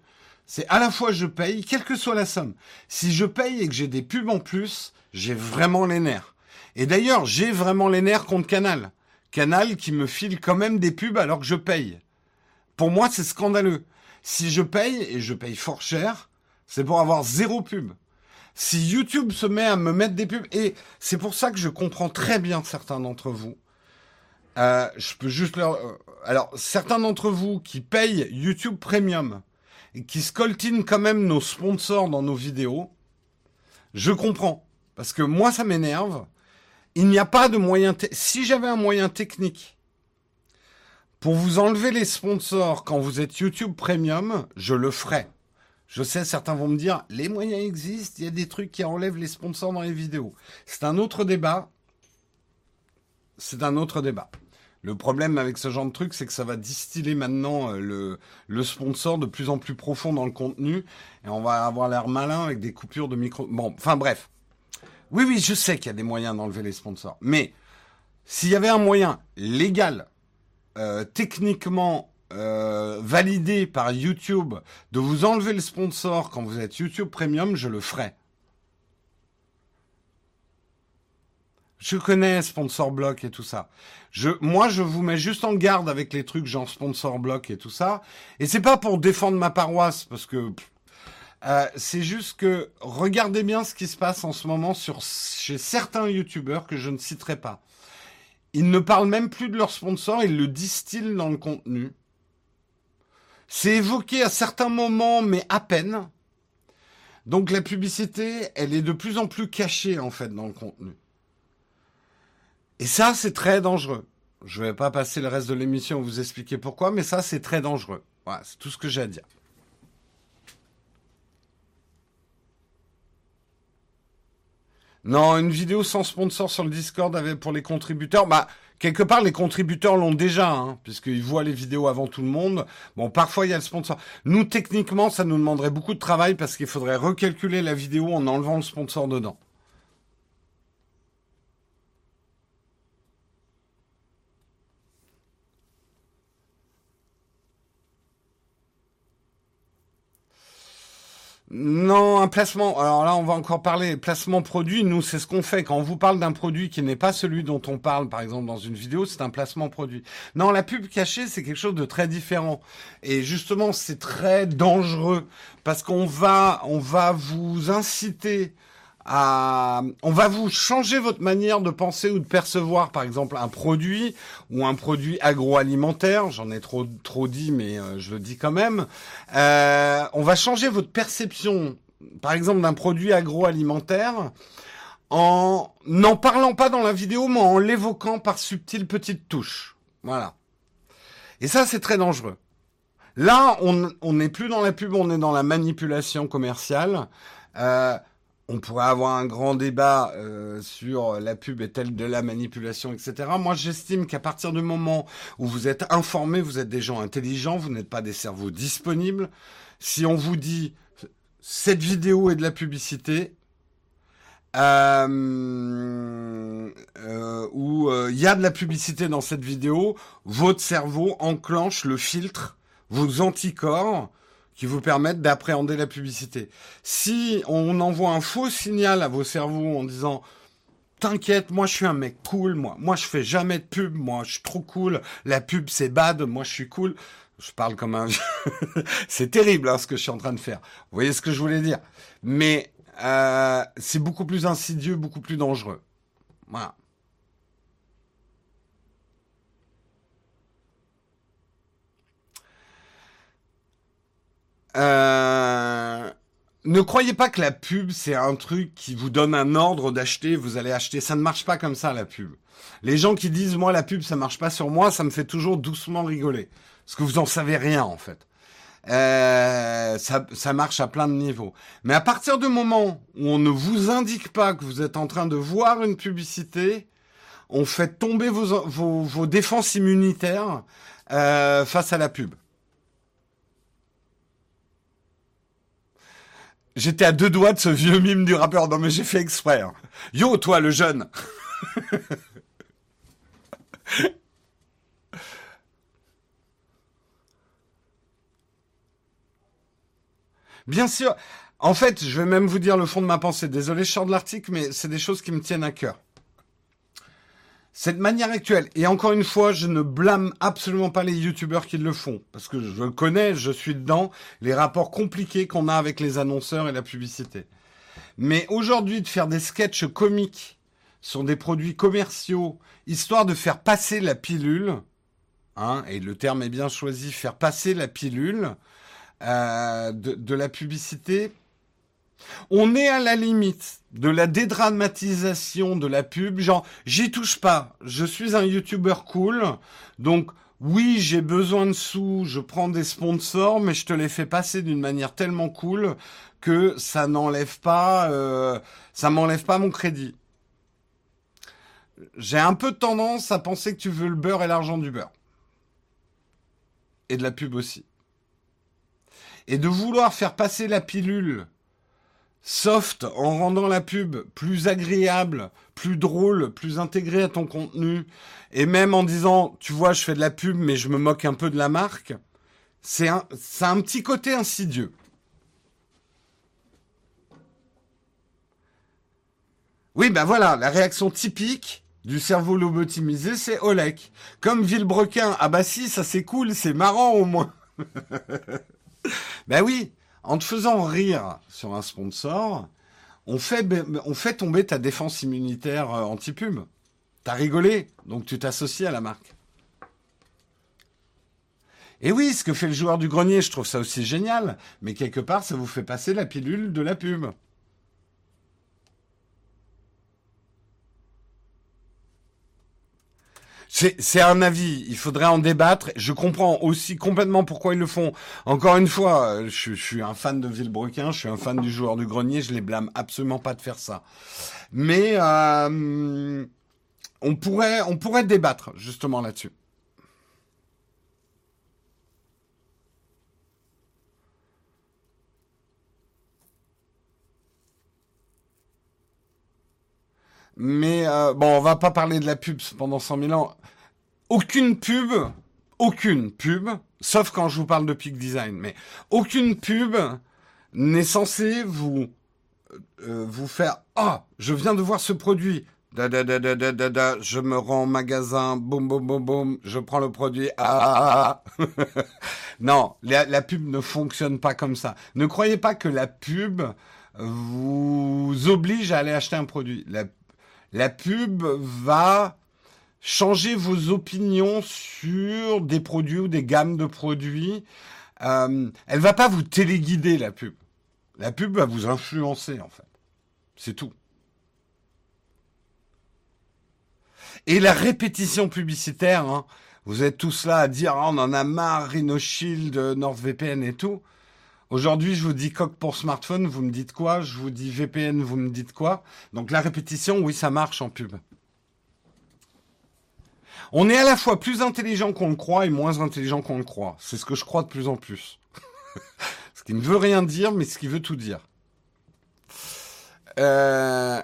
C'est à la fois je paye, quelle que soit la somme. Si je paye et que j'ai des pubs en plus, j'ai vraiment les nerfs. Et d'ailleurs, j'ai vraiment les nerfs contre Canal. Canal qui me file quand même des pubs alors que je paye. Pour moi, c'est scandaleux. Si je paye, et je paye fort cher, c'est pour avoir zéro pub. Si YouTube se met à me mettre des pubs, et c'est pour ça que je comprends très bien certains d'entre vous, euh, je peux juste leur... Euh, alors, certains d'entre vous qui payent YouTube Premium et qui scoltinent quand même nos sponsors dans nos vidéos, je comprends. Parce que moi, ça m'énerve. Il n'y a pas de moyen... Si j'avais un moyen technique pour vous enlever les sponsors quand vous êtes YouTube Premium, je le ferai. Je sais, certains vont me dire, les moyens existent, il y a des trucs qui enlèvent les sponsors dans les vidéos. C'est un autre débat. C'est un autre débat. Le problème avec ce genre de truc, c'est que ça va distiller maintenant euh, le, le, sponsor de plus en plus profond dans le contenu. Et on va avoir l'air malin avec des coupures de micro. Bon, enfin bref. Oui, oui, je sais qu'il y a des moyens d'enlever les sponsors. Mais s'il y avait un moyen légal euh, techniquement euh, validé par YouTube de vous enlever le sponsor quand vous êtes YouTube Premium, je le ferai. Je connais sponsor block et tout ça. Je, moi, je vous mets juste en garde avec les trucs genre sponsor block et tout ça. Et c'est pas pour défendre ma paroisse, parce que euh, c'est juste que regardez bien ce qui se passe en ce moment sur chez certains youtubeurs que je ne citerai pas. Ils ne parlent même plus de leur sponsor, ils le distillent dans le contenu. C'est évoqué à certains moments, mais à peine. Donc la publicité, elle est de plus en plus cachée en fait dans le contenu. Et ça, c'est très dangereux. Je vais pas passer le reste de l'émission à vous expliquer pourquoi, mais ça, c'est très dangereux. Voilà, c'est tout ce que j'ai à dire. Non, une vidéo sans sponsor sur le Discord avec, pour les contributeurs. Bah, quelque part, les contributeurs l'ont déjà, hein, puisqu'ils voient les vidéos avant tout le monde. Bon, parfois, il y a le sponsor. Nous, techniquement, ça nous demanderait beaucoup de travail parce qu'il faudrait recalculer la vidéo en enlevant le sponsor dedans. Non, un placement. Alors là, on va encore parler placement produit. Nous, c'est ce qu'on fait quand on vous parle d'un produit qui n'est pas celui dont on parle, par exemple dans une vidéo, c'est un placement produit. Non, la pub cachée, c'est quelque chose de très différent. Et justement, c'est très dangereux parce qu'on va, on va vous inciter on va vous changer votre manière de penser ou de percevoir, par exemple, un produit ou un produit agroalimentaire. J'en ai trop trop dit, mais euh, je le dis quand même. Euh, on va changer votre perception, par exemple, d'un produit agroalimentaire en n'en parlant pas dans la vidéo, mais en l'évoquant par subtiles petites touches. Voilà. Et ça, c'est très dangereux. Là, on n'est plus dans la pub, on est dans la manipulation commerciale. Euh, on pourrait avoir un grand débat euh, sur la pub est-elle de la manipulation, etc. Moi, j'estime qu'à partir du moment où vous êtes informés, vous êtes des gens intelligents, vous n'êtes pas des cerveaux disponibles. Si on vous dit cette vidéo est de la publicité, euh, euh, où il y a de la publicité dans cette vidéo, votre cerveau enclenche le filtre, vos anticorps qui vous permettent d'appréhender la publicité. Si on envoie un faux signal à vos cerveaux en disant T'inquiète, moi je suis un mec cool, moi. Moi je fais jamais de pub, moi je suis trop cool. La pub c'est bad, moi je suis cool. Je parle comme un... c'est terrible hein, ce que je suis en train de faire. Vous voyez ce que je voulais dire? Mais euh, c'est beaucoup plus insidieux, beaucoup plus dangereux. Voilà. Euh, ne croyez pas que la pub, c'est un truc qui vous donne un ordre d'acheter, vous allez acheter. Ça ne marche pas comme ça, la pub. Les gens qui disent, moi, la pub, ça marche pas sur moi, ça me fait toujours doucement rigoler. Parce que vous en savez rien, en fait. Euh, ça, ça marche à plein de niveaux. Mais à partir du moment où on ne vous indique pas que vous êtes en train de voir une publicité, on fait tomber vos, vos, vos défenses immunitaires euh, face à la pub. J'étais à deux doigts de ce vieux mime du rappeur. Non, mais j'ai fait exprès. Hein. Yo, toi, le jeune. Bien sûr. En fait, je vais même vous dire le fond de ma pensée. Désolé, je sors de l'article, mais c'est des choses qui me tiennent à cœur. Cette manière actuelle, et encore une fois, je ne blâme absolument pas les youtubeurs qui le font, parce que je connais, je suis dedans, les rapports compliqués qu'on a avec les annonceurs et la publicité. Mais aujourd'hui, de faire des sketchs comiques sur des produits commerciaux, histoire de faire passer la pilule, hein, et le terme est bien choisi, faire passer la pilule euh, de, de la publicité, on est à la limite de la dédramatisation de la pub, genre j'y touche pas, je suis un youtubeur cool, donc oui j'ai besoin de sous, je prends des sponsors, mais je te les fais passer d'une manière tellement cool que ça n'enlève pas, euh, ça m'enlève pas mon crédit. J'ai un peu tendance à penser que tu veux le beurre et l'argent du beurre. Et de la pub aussi. Et de vouloir faire passer la pilule soft en rendant la pub plus agréable, plus drôle, plus intégrée à ton contenu, et même en disant, tu vois, je fais de la pub, mais je me moque un peu de la marque, c'est un, un petit côté insidieux. Oui, ben voilà, la réaction typique du cerveau lobotomisé, c'est Olek. Comme Villebrequin, ah bah si, ça c'est cool, c'est marrant au moins. ben oui, en te faisant rire sur un sponsor, on fait, tomber ta défense immunitaire euh, anti-pub. T'as rigolé, donc tu t'associes à la marque. Et oui, ce que fait le joueur du grenier, je trouve ça aussi génial, mais quelque part, ça vous fait passer la pilule de la pub. C'est un avis, il faudrait en débattre. Je comprends aussi complètement pourquoi ils le font. Encore une fois, je, suis un fan de Villebrequin, je suis un fan du joueur du grenier, je les blâme absolument pas de faire ça. Mais euh, on pourrait, on pourrait débattre justement là-dessus. Mais euh, bon, on va pas parler de la pub pendant 100 000 ans. Aucune pub, aucune pub, sauf quand je vous parle de peak design, mais aucune pub n'est censée vous euh, vous faire ah je viens de voir ce produit. Da, da, da, da, da, da, je me rends au magasin. Boum boum boum boum. Je prends le produit. Ah, ah, ah. non la, la pub ne fonctionne pas comme ça. Ne croyez pas que la pub vous oblige à aller acheter un produit. La la pub va changer vos opinions sur des produits ou des gammes de produits. Euh, elle va pas vous téléguider la pub. La pub va vous influencer en fait. C'est tout. Et la répétition publicitaire, hein, Vous êtes tous là à dire ah, on en a marre, Rhino Shield, NordVPN et tout. Aujourd'hui, je vous dis coq pour smartphone, vous me dites quoi? Je vous dis VPN, vous me dites quoi? Donc la répétition, oui, ça marche en pub. On est à la fois plus intelligent qu'on le croit et moins intelligent qu'on le croit. C'est ce que je crois de plus en plus. ce qui ne veut rien dire, mais ce qui veut tout dire. Euh...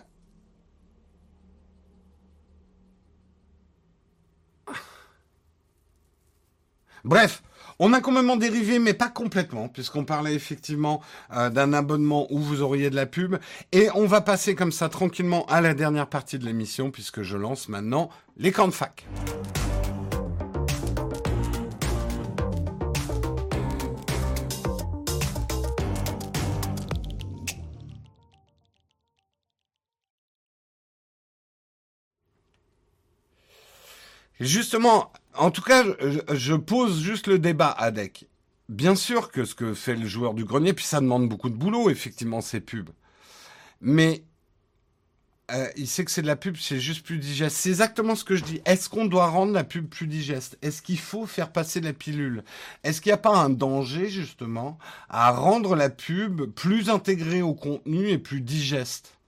Bref, on a quand même dérivé, mais pas complètement, puisqu'on parlait effectivement euh, d'un abonnement où vous auriez de la pub. Et on va passer comme ça tranquillement à la dernière partie de l'émission, puisque je lance maintenant les camps de fac. Justement, en tout cas, je, pose juste le débat, Adek. Bien sûr que ce que fait le joueur du grenier, puis ça demande beaucoup de boulot, effectivement, ces pubs. Mais euh, il sait que c'est de la pub, c'est juste plus digeste. C'est exactement ce que je dis. Est-ce qu'on doit rendre la pub plus digeste? Est-ce qu'il faut faire passer la pilule? Est-ce qu'il n'y a pas un danger, justement, à rendre la pub plus intégrée au contenu et plus digeste?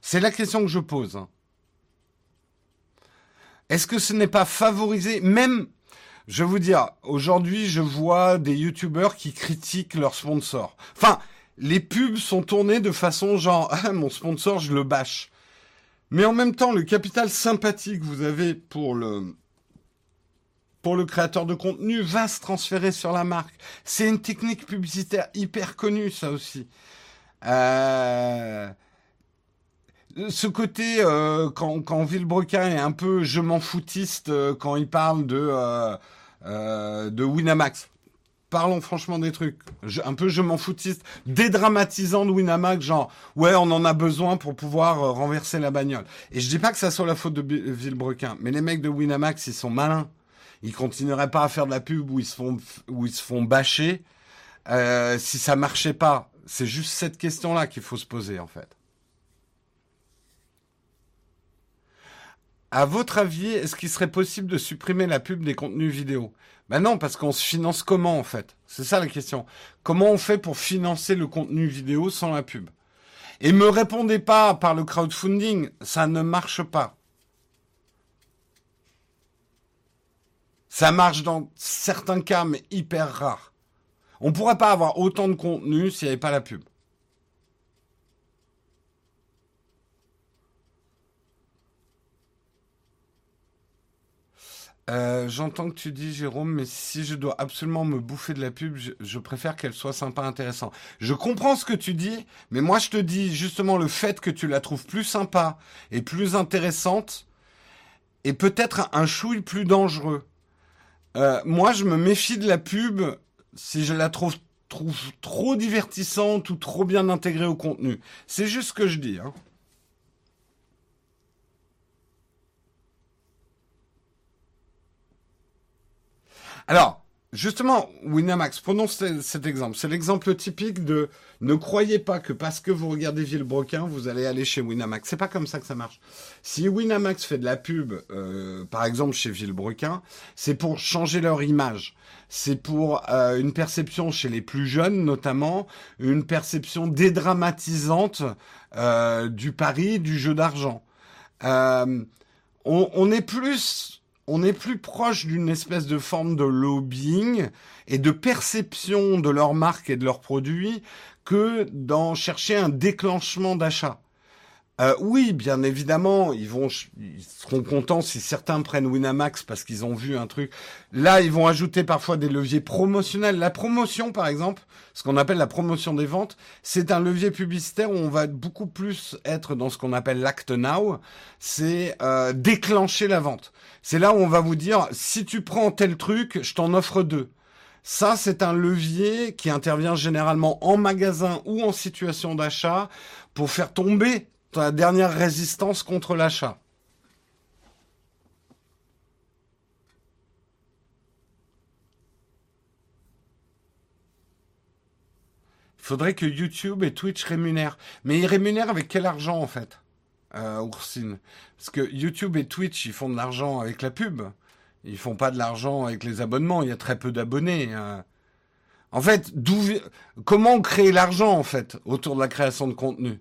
C'est la question que je pose. Est-ce que ce n'est pas favorisé Même, je vais vous dire, aujourd'hui, je vois des youtubeurs qui critiquent leurs sponsors. Enfin, les pubs sont tournées de façon genre, mon sponsor, je le bâche. Mais en même temps, le capital sympathie que vous avez pour le, pour le créateur de contenu va se transférer sur la marque. C'est une technique publicitaire hyper connue, ça aussi. Euh, ce côté euh, quand, quand Villebrequin est un peu je m'en foutiste euh, quand il parle de euh, de Winamax. Parlons franchement des trucs. un peu je m'en foutiste, dédramatisant de Winamax, genre ouais on en a besoin pour pouvoir renverser la bagnole. Et je dis pas que ça soit la faute de Villebrequin, mais les mecs de Winamax ils sont malins. Ils continueraient pas à faire de la pub où ils se font où ils se font bâcher si ça marchait pas. C'est juste cette question là qu'il faut se poser en fait. À votre avis, est-ce qu'il serait possible de supprimer la pub des contenus vidéo? Ben non, parce qu'on se finance comment en fait? C'est ça la question. Comment on fait pour financer le contenu vidéo sans la pub? Et me répondez pas par le crowdfunding, ça ne marche pas. Ça marche dans certains cas, mais hyper rare. On ne pourrait pas avoir autant de contenu s'il n'y avait pas la pub. Euh, j'entends que tu dis, Jérôme, mais si je dois absolument me bouffer de la pub, je, préfère qu'elle soit sympa, intéressante. Je comprends ce que tu dis, mais moi je te dis justement le fait que tu la trouves plus sympa et plus intéressante et peut-être un chouille plus dangereux. Euh, moi, je me méfie de la pub si je la trouve, trouve trop divertissante ou trop bien intégrée au contenu. C'est juste ce que je dis. Hein. Alors, justement, Winamax, prenons cet exemple. C'est l'exemple typique de ne croyez pas que parce que vous regardez Villebrequin, vous allez aller chez Winamax. C'est pas comme ça que ça marche. Si Winamax fait de la pub, euh, par exemple chez Villebrequin, c'est pour changer leur image. C'est pour euh, une perception chez les plus jeunes, notamment, une perception dédramatisante euh, du pari, du jeu d'argent. on, on est plus on est plus proche d'une espèce de forme de lobbying et de perception de leur marque et de leurs produits que d'en chercher un déclenchement d'achat. Euh, oui, bien évidemment, ils vont, ils seront contents si certains prennent Winamax parce qu'ils ont vu un truc. Là, ils vont ajouter parfois des leviers promotionnels. La promotion, par exemple, ce qu'on appelle la promotion des ventes, c'est un levier publicitaire où on va beaucoup plus être dans ce qu'on appelle l'act now. C'est euh, déclencher la vente. C'est là où on va vous dire, si tu prends tel truc, je t'en offre deux. Ça, c'est un levier qui intervient généralement en magasin ou en situation d'achat pour faire tomber ta dernière résistance contre l'achat. Il faudrait que YouTube et Twitch rémunèrent. Mais ils rémunèrent avec quel argent en fait, euh, Oursine Parce que YouTube et Twitch, ils font de l'argent avec la pub. Ils font pas de l'argent avec les abonnements. Il y a très peu d'abonnés. Hein. En fait, comment créer l'argent en fait autour de la création de contenu?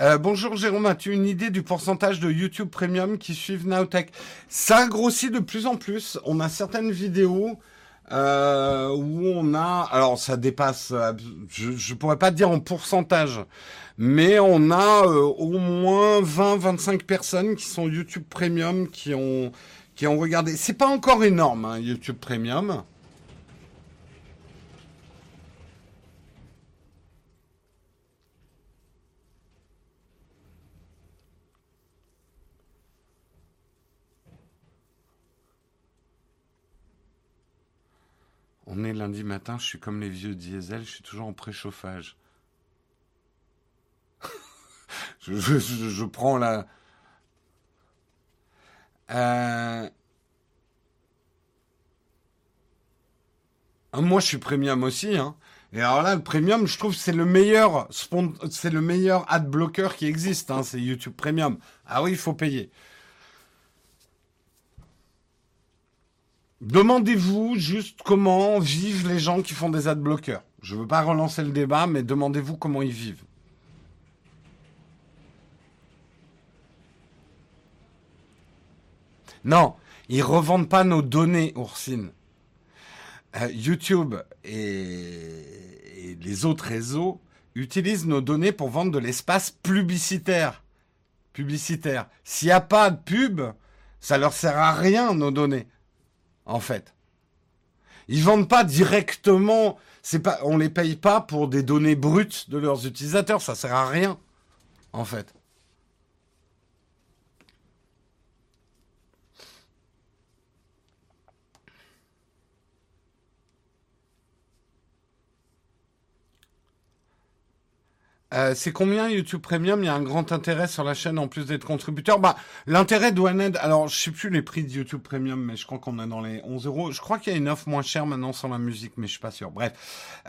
Euh, bonjour Jérôme, as-tu une idée du pourcentage de YouTube Premium qui suivent Nowtech? Ça grossit de plus en plus. On a certaines vidéos euh, où on a, alors ça dépasse, euh, je, je pourrais pas dire en pourcentage, mais on a au moins 20-25 personnes qui sont YouTube Premium qui ont qui ont regardé. C'est pas encore énorme, hein, YouTube Premium. On est lundi matin, je suis comme les vieux diesel, je suis toujours en préchauffage. je, prends la... Euh, ah, moi, je suis premium aussi. Hein. Et alors là, le premium, je trouve c'est le meilleur, c'est le meilleur ad blocker qui existe. Hein, c'est YouTube Premium. Ah oui, il faut payer. Demandez-vous juste comment vivent les gens qui font des adblockers. Je ne veux pas relancer le débat, mais demandez-vous comment ils vivent. Non, ils revendent pas nos données, Oursine. Euh, YouTube et, les autres réseaux utilisent nos données pour vendre de l'espace publicitaire. Publicitaire. S'il n'y a pas de pub, ça leur sert à rien, nos données en fait. Ils vendent pas directement, c'est pas, on les paye pas pour des données brutes de leurs utilisateurs, ça sert à rien, en fait. Euh, c'est combien YouTube Premium? Il y a un grand intérêt sur la chaîne en plus d'être contributeur. Bah, l'intérêt doit être. Alors, je sais plus les prix de YouTube Premium, mais je crois qu'on est dans les 11 euros. Je crois qu'il y a une offre moins chère maintenant sans la musique, mais je suis pas sûr. Bref,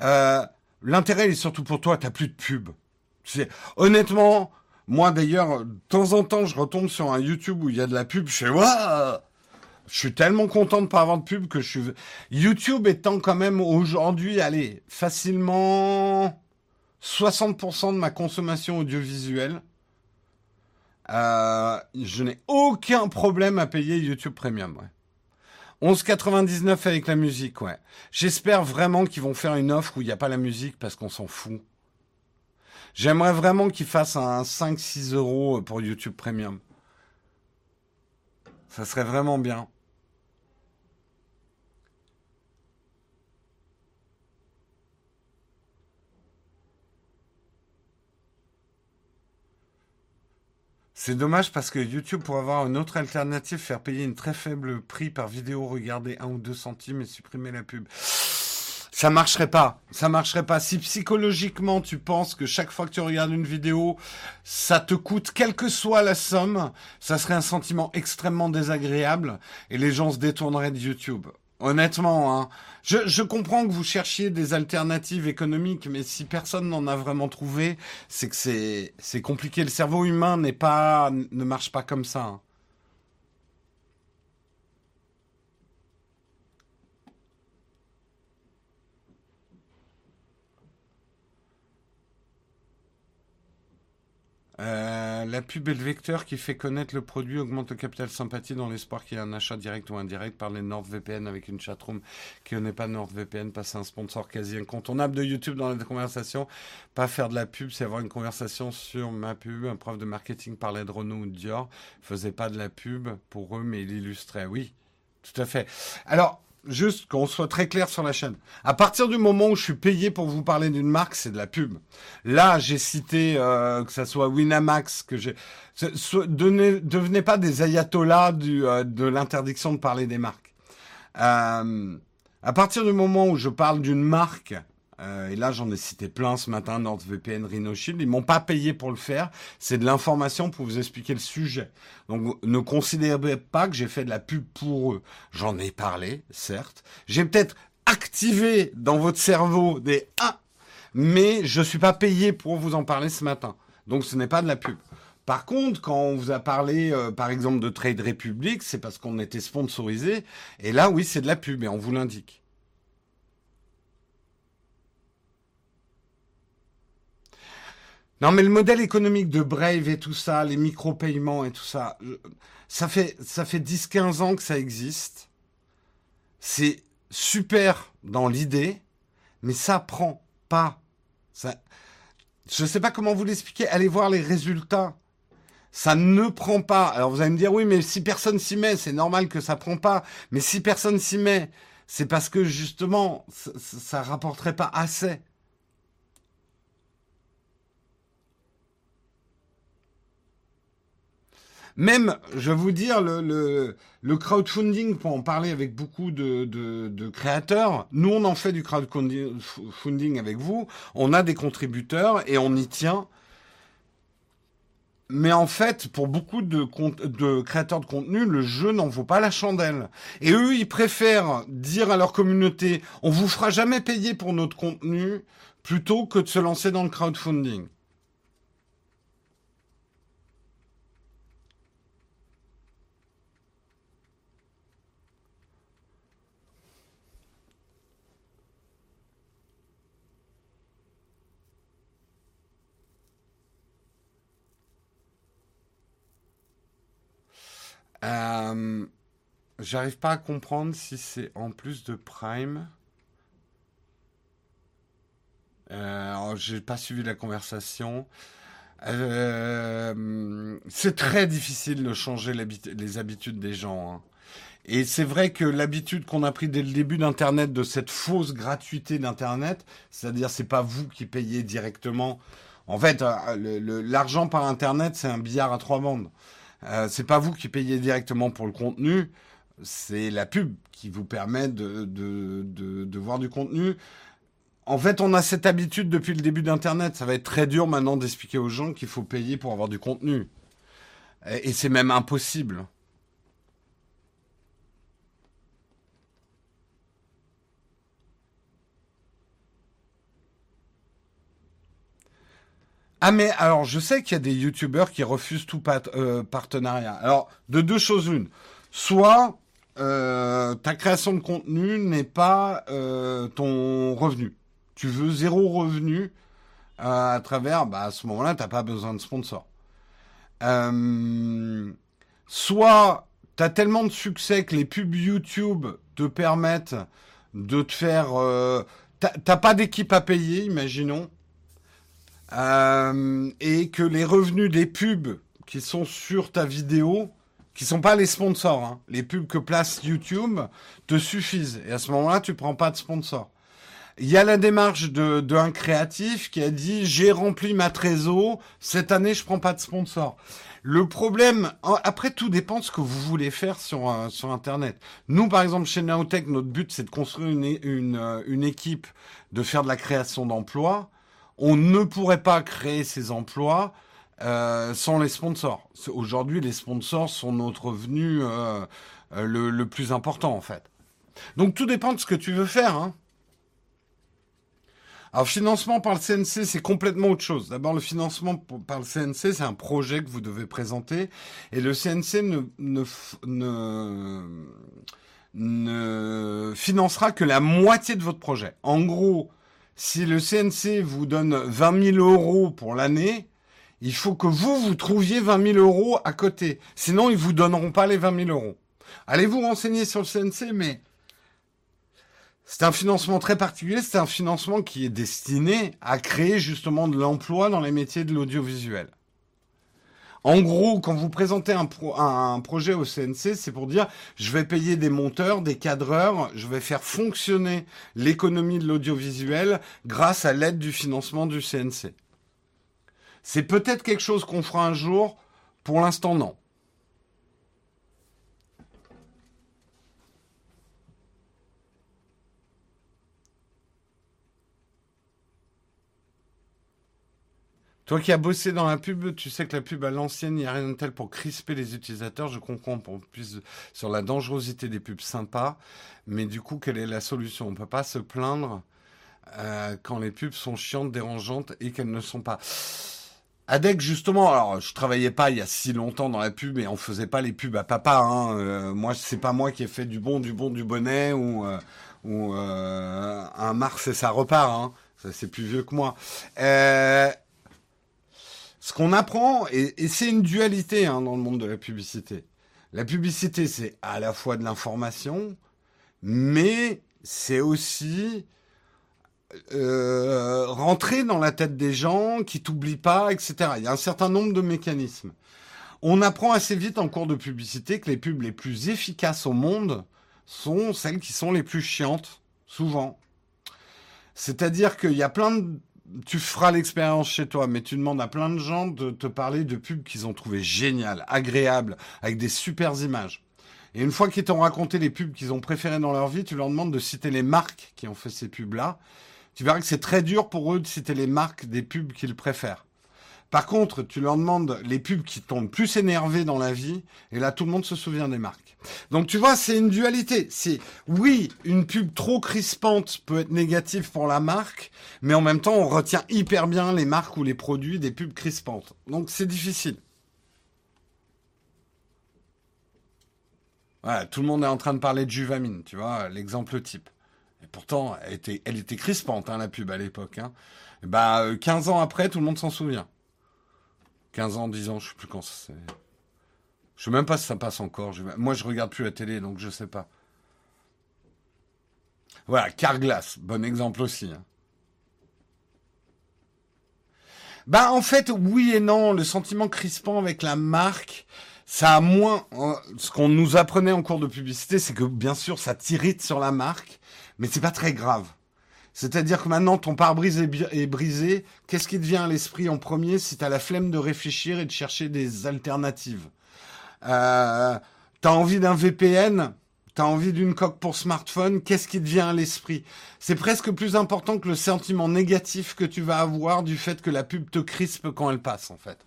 euh, l'intérêt est surtout pour toi. T'as plus de pub. C'est honnêtement, moi d'ailleurs, de temps en temps, je retombe sur un YouTube où il y a de la pub. Je fais waouh. Je suis tellement content de pas avoir de pub que je suis. YouTube étant quand même aujourd'hui, allez, facilement 60% de ma consommation audiovisuelle. Euh, je n'ai aucun problème à payer YouTube Premium. Ouais. 11,99 avec la musique, ouais. J'espère vraiment qu'ils vont faire une offre où il n'y a pas la musique parce qu'on s'en fout. J'aimerais vraiment qu'ils fassent un 5-6 euros pour YouTube Premium. Ça serait vraiment bien. C'est dommage parce que YouTube pourrait avoir une autre alternative, faire payer une très faible prix par vidéo, regarder un ou deux centimes et supprimer la pub. Ça marcherait pas. Ça marcherait pas. Si psychologiquement tu penses que chaque fois que tu regardes une vidéo, ça te coûte quelle que soit la somme, ça serait un sentiment extrêmement désagréable et les gens se détourneraient de YouTube. Honnêtement, hein. je, comprends que vous cherchiez des alternatives économiques, mais si personne n'en a vraiment trouvé, c'est que c'est c'est compliqué. Le cerveau humain n'est pas ne marche pas comme ça. Hein. Euh, la pub et le vecteur qui fait connaître le produit augmente le capital sympathie dans l'espoir qu'il y ait un achat direct ou indirect par les NordVPN avec une chatroom qui n'est pas NordVPN, passer un sponsor quasi incontournable de YouTube dans la conversation. Pas faire de la pub, c'est avoir une conversation sur ma pub. Un prof de marketing parlait de Renault ou de Dior, faisait pas de la pub pour eux, mais il illustrait. Oui, tout à fait. Alors, juste qu'on soit très clair sur la chaîne. À partir du moment où je suis payé pour vous parler d'une marque, c'est de la pub. Là, j'ai cité euh, que ça soit Winamax, que j'ai. Devenez pas des ayatollahs du, euh, de l'interdiction de parler des marques. Euh, à partir du moment où je parle d'une marque euh, et là, j'en ai cité plein ce matin, NordVPN, RhinoShield. Ils m'ont pas payé pour le faire. C'est de l'information pour vous expliquer le sujet. Donc, ne considérez pas que j'ai fait de la pub pour eux. J'en ai parlé, certes. J'ai peut-être activé dans votre cerveau des ah, mais je suis pas payé pour vous en parler ce matin. Donc, ce n'est pas de la pub. Par contre, quand on vous a parlé, euh, par exemple, de Trade Republic, c'est parce qu'on était sponsorisé. Et là, oui, c'est de la pub, et on vous l'indique. Non, mais le modèle économique de Brave et tout ça, les micro-paiements et tout ça, ça fait, ça fait 10-15 ans que ça existe. C'est super dans l'idée, mais ça prend pas. Ça, je ne sais pas comment vous l'expliquer. Allez voir les résultats. Ça ne prend pas. Alors vous allez me dire, oui, mais si personne s'y met, c'est normal que ça prend pas. Mais si personne s'y met, c'est parce que justement, ça, ça rapporterait pas assez. Même, je vais vous dire, le, le, crowdfunding, pour en parler avec beaucoup de, de, créateurs, nous on en fait du crowdfunding avec vous, on a des contributeurs et on y tient. Mais en fait, pour beaucoup de, de créateurs de contenu, le jeu n'en vaut pas la chandelle. Et eux, ils préfèrent dire à leur communauté, on vous fera jamais payer pour notre contenu, plutôt que de se lancer dans le crowdfunding. Euh, j'arrive pas à comprendre si c'est en plus de Prime. Euh, J'ai pas suivi la conversation. Euh, c'est très difficile de changer les habitudes des gens. Hein. Et c'est vrai que l'habitude qu'on a pris dès le début d'Internet, de cette fausse gratuité d'Internet, c'est-à-dire c'est pas vous qui payez directement. En fait, l'argent par Internet, c'est un billard à trois bandes. Euh, c'est pas vous qui payez directement pour le contenu, c'est la pub qui vous permet de, de, de, voir du contenu. En fait, on a cette habitude depuis le début d'Internet. Ça va être très dur maintenant d'expliquer aux gens qu'il faut payer pour avoir du contenu. Et, et c'est même impossible. Ah mais alors je sais qu'il y a des youtubeurs qui refusent tout euh, partenariat. Alors de deux choses une, soit euh, ta création de contenu n'est pas euh, ton revenu. Tu veux zéro revenu à travers, bah à ce moment-là t'as pas besoin de sponsor. soit tu as tellement de succès que les pubs YouTube te permettent de te faire, t'as pas d'équipe à payer, imaginons euh, et que les revenus des pubs qui sont sur ta vidéo, qui sont pas les sponsors, hein, les pubs que place YouTube, te suffisent. Et à ce moment-là, tu prends pas de sponsor. Il y a la démarche de, créatif qui a dit j'ai rempli ma trésor, cette année je prends pas de sponsor. Le problème, après tout dépend de ce que vous voulez faire sur euh, sur internet. Nous par exemple chez Naotech, notre but c'est de construire une, une, euh, une équipe, de faire de la création d'emplois on ne pourrait pas créer ces emplois euh, sans les sponsors. Aujourd'hui, les sponsors sont notre revenu euh, euh, le, plus important en fait. Donc tout dépend de ce que tu veux faire. Hein. Alors financement par le CNC, c'est complètement autre chose. D'abord, le financement par le CNC, c'est un projet que vous devez présenter. Et le CNC ne, financera que la moitié de votre projet. En gros, si le CNC vous donne 20 000 euros pour l'année, il faut que vous, vous trouviez 20 000 euros à côté. Sinon, ils vous donneront pas les 20 000 euros. Allez vous renseigner sur le CNC, mais c'est un financement très particulier. C'est un financement qui est destiné à créer justement de l'emploi dans les métiers de l'audiovisuel. En gros, quand vous présentez un, projet au CNC, c'est pour dire je vais payer des monteurs, des cadreurs, je vais faire fonctionner l'économie de l'audiovisuel grâce à l'aide du financement du CNC. C'est peut-être quelque chose qu'on fera un jour, pour l'instant non. Toi qui as bossé dans la pub, tu sais que la pub à l'ancienne, il n'y a rien de tel pour crisper les utilisateurs. Je comprends pour plus sur la dangerosité des pubs sympas, mais du coup, quelle est la solution? On ne peut pas se plaindre euh, quand les pubs sont chiantes, dérangeantes et qu'elles ne sont pas. Adec, justement, alors je travaillais pas il y a si longtemps dans la pub et on faisait pas les pubs à papa. Hein. Euh, moi, c'est pas moi qui ai fait du bon, du bon, du bonnet ou, euh, ou euh, un Mars et ça repart. Hein. C'est plus vieux que moi. Ce qu'on apprend, et, c'est une dualité hein, dans le monde de la publicité. La publicité, c'est à la fois de l'information, mais c'est aussi euh, rentrer dans la tête des gens, qui t'oublient pas, etc. Il y a un certain nombre de mécanismes. On apprend assez vite en cours de publicité que les pubs les plus efficaces au monde sont celles qui sont les plus chiantes, souvent. C'est-à-dire qu'il y a plein de... Tu feras l'expérience chez toi, mais tu demandes à plein de gens de te parler de pubs qu'ils ont trouvées géniales, agréables, avec des super images. Et une fois qu'ils t'ont raconté les pubs qu'ils ont préférées dans leur vie, tu leur demandes de citer les marques qui ont fait ces pubs-là tu verras que c'est très dur pour eux de citer les marques des pubs qu'ils préfèrent. Par contre, tu leur demandes les pubs qui t'ont le plus énervé dans la vie, et là, tout le monde se souvient des marques. Donc, tu vois, c'est une dualité. C'est, oui, une pub trop crispante peut être négative pour la marque, mais en même temps, on retient hyper bien les marques ou les produits des pubs crispantes. Donc, c'est difficile. Tout le monde est en train de parler de Juvamine, tu vois, l'exemple type. Et pourtant, elle était, elle était crispante, hein, la pub à l'époque. Hein. bah, 15 euh, ans après, tout le monde s'en souvient. 15 ans, 10 ans, je sais plus quand c'est. Je sais même pas si ça passe encore. Moi, je regarde plus la télé, donc je sais pas. Voilà, Carglass, bon exemple aussi. Hein. Bah, en fait, oui et non. Le sentiment crispant avec la marque, ça a moins. Euh, ce qu'on nous apprenait en cours de publicité, c'est que bien sûr, ça t'irrite sur la marque mais c'est pas très grave. C'est-à-dire que maintenant ton pare-brise est, brisé, qu'est-ce qui te vient à l'esprit en premier si tu la flemme de réfléchir et de chercher des alternatives? Euh, T'as envie d'un VPN T'as envie d'une coque pour smartphone? Qu'est-ce qui te vient à l'esprit? C'est presque plus important que le sentiment négatif que tu vas avoir du fait que la pub te crispe quand elle passe en fait.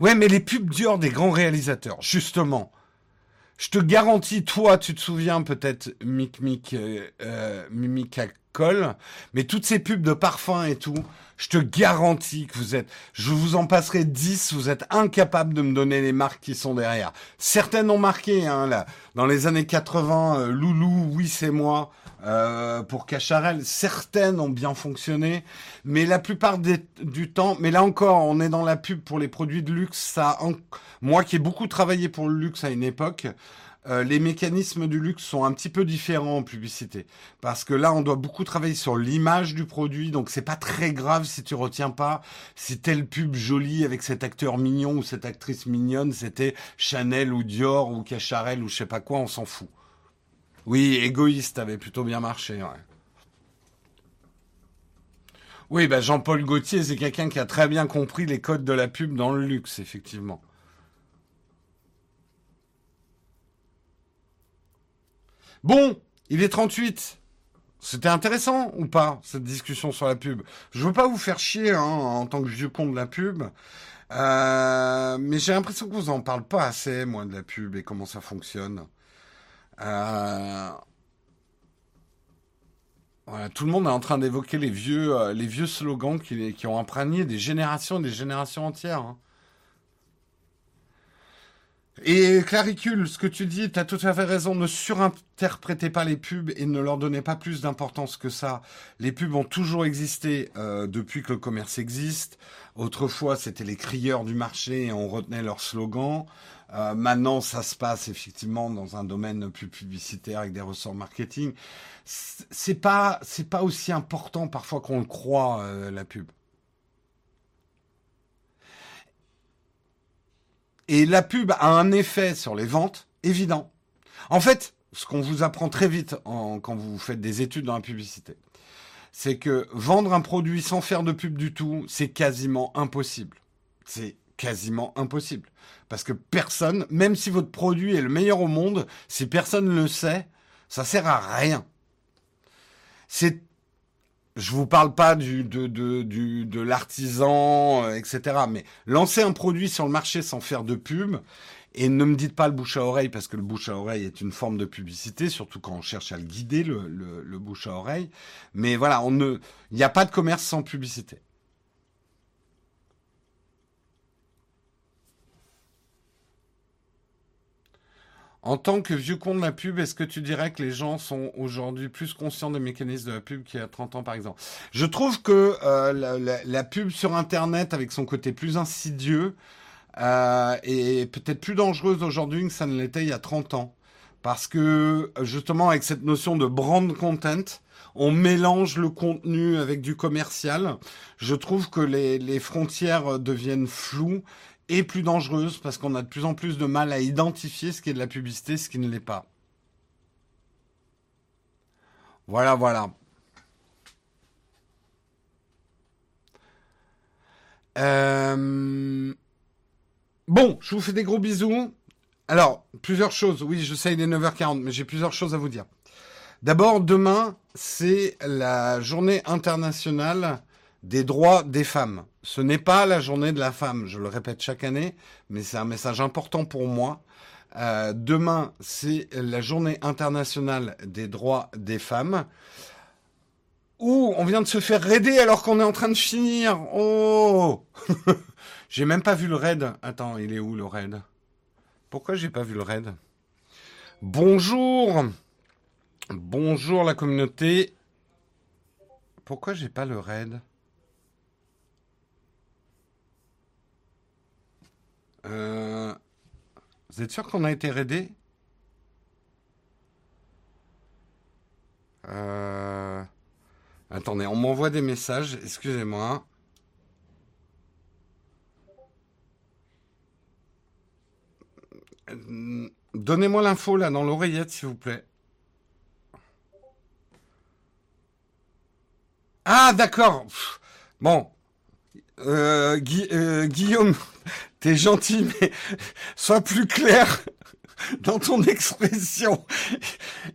Ouais, mais les pubs dures des grands réalisateurs, justement. Je te garantis, toi, tu te souviens peut-être, Mick Mick, euh, euh Cole, mais toutes ces pubs de parfums et tout, je te garantis que vous êtes, je vous en passerai 10, vous êtes incapable de me donner les marques qui sont derrière. Certaines ont marqué, hein, là, dans les années 80, euh, Loulou, oui c'est moi, euh, pour Cacharel. Certaines ont bien fonctionné, mais la plupart du temps, mais là encore, on est dans la pub pour les produits de luxe. Ça, moi qui ai beaucoup travaillé pour le luxe à une époque, euh, les mécanismes du luxe sont un petit peu différents en publicité. Parce que là, on doit beaucoup travailler sur l'image du produit, donc c'est pas très grave si tu retiens pas si telle pub jolie avec cet acteur mignon ou cette actrice mignonne, c'était Chanel ou Dior ou Cacharel ou je sais pas quoi, on s'en fout. Oui, égoïste avait plutôt bien marché. Oui, bah Jean-Paul Gaultier, c'est quelqu'un qui a très bien compris les codes de la pub dans le luxe, effectivement. Bon, il est 38. C'était intéressant ou pas, cette discussion sur la pub? Je veux pas vous faire chier hein, en tant que vieux con de la pub. Euh, mais j'ai l'impression que vous en parlez pas assez, moi, de la pub et comment ça fonctionne. Euh, tout le monde est en train d'évoquer les vieux, euh, les vieux slogans qui, ont imprégné des générations et des générations entières. Hein. Et Claricule, ce que tu dis, tu as tout à fait raison, ne surinterprétez pas les pubs et ne leur donnez pas plus d'importance que ça. Les pubs ont toujours existé euh, depuis que le commerce existe. Autrefois, c'était les crieurs du marché et on retenait leurs slogans. Euh, maintenant, ça se passe effectivement dans un domaine plus publicitaire avec des ressorts marketing. C'est pas, c'est pas aussi important parfois qu'on le croit euh, la pub. Et la pub a un effet sur les ventes évident. En fait, ce qu'on vous apprend très vite quand vous faites des études dans la publicité, c'est que vendre un produit sans faire de pub du tout, c'est quasiment impossible. C'est quasiment impossible. Parce que personne, même si votre produit est le meilleur au monde, si personne ne le sait, ça sert à rien. C'est je vous parle pas du, de, de, du, de l'artisan, euh, etc. Mais lancer un produit sur le marché sans faire de pub, et ne me dites pas le bouche à oreille, parce que le bouche à oreille est une forme de publicité, surtout quand on cherche à le guider, le, le, le bouche à oreille. Mais voilà, il n'y a pas de commerce sans publicité. En tant que vieux con de la pub, est-ce que tu dirais que les gens sont aujourd'hui plus conscients des mécanismes de la pub qu'il y a 30 ans, par exemple? Je trouve que euh, la, la, la, pub sur Internet, avec son côté plus insidieux, euh, est peut-être plus dangereuse aujourd'hui que ça ne l'était il y a 30 ans. Parce que, justement, avec cette notion de brand content, on mélange le contenu avec du commercial. Je trouve que les, les frontières deviennent floues et plus dangereuse parce qu'on a de plus en plus de mal à identifier ce qui est de la publicité, ce qui ne l'est pas. Voilà, voilà. Euh... Bon, je vous fais des gros bisous. Alors, plusieurs choses. Oui, je sais, il est 9h40, mais j'ai plusieurs choses à vous dire. D'abord, demain, c'est la journée internationale des droits des femmes. Ce n'est pas la journée de la femme, je le répète chaque année, mais c'est un message important pour moi. Euh, demain, c'est la journée internationale des droits des femmes. Ouh, on vient de se faire raider alors qu'on est en train de finir. Oh J'ai même pas vu le raid. Attends, il est où le raid? Pourquoi j'ai pas vu le raid? Bonjour Bonjour la communauté. Pourquoi j'ai pas le raid? Euh, vous êtes sûr qu'on a été raidé euh, Attendez, on m'envoie des messages, excusez-moi. Donnez-moi l'info là dans l'oreillette, s'il vous plaît. Ah, d'accord. Bon. Euh, euh, Guillaume, T'es gentil, mais sois plus clair dans ton expression.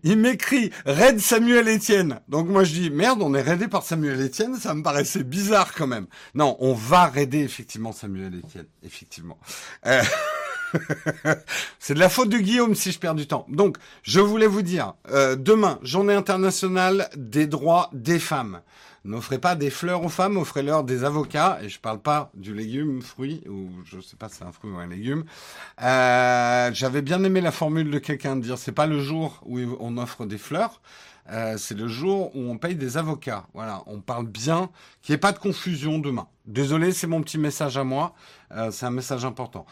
Il m'écrit Raid Samuel Etienne. Donc moi je dis merde, on est raidé par Samuel Etienne, ça me paraissait bizarre quand même. Non, on va raider effectivement Samuel Etienne, effectivement. Euh... C'est de la faute de Guillaume si je perds du temps. Donc, je voulais vous dire, demain, journée internationale des droits des femmes. N'offrez pas des fleurs aux femmes, offrez-leur des avocats. Et je parle pas du légume, fruit, ou je sais pas si c'est un fruit ou un légume. Euh, J'avais bien aimé la formule de quelqu'un de dire c'est pas le jour où on offre des fleurs. Euh, c'est le jour où on paye des avocats. Voilà, on parle bien, qu'il n'y ait pas de confusion demain. Désolé, c'est mon petit message à moi. Euh, c'est un message important.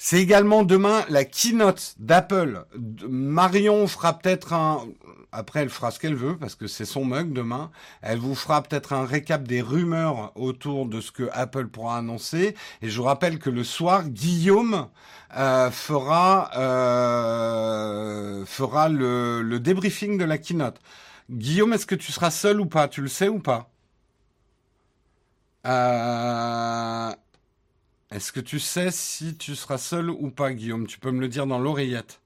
C'est également demain la keynote d'Apple. Marion fera peut-être un... Après, elle fera ce qu'elle veut parce que c'est son mug demain. Elle vous fera peut-être un récap des rumeurs autour de ce que Apple pourra annoncer. Et je vous rappelle que le soir, Guillaume euh, fera euh, fera le, le débriefing de la keynote. Guillaume, est-ce que tu seras seul ou pas? Tu le sais ou pas? Euh... Est-ce que tu sais si tu seras seul ou pas, Guillaume? Tu peux me le dire dans l'oreillette.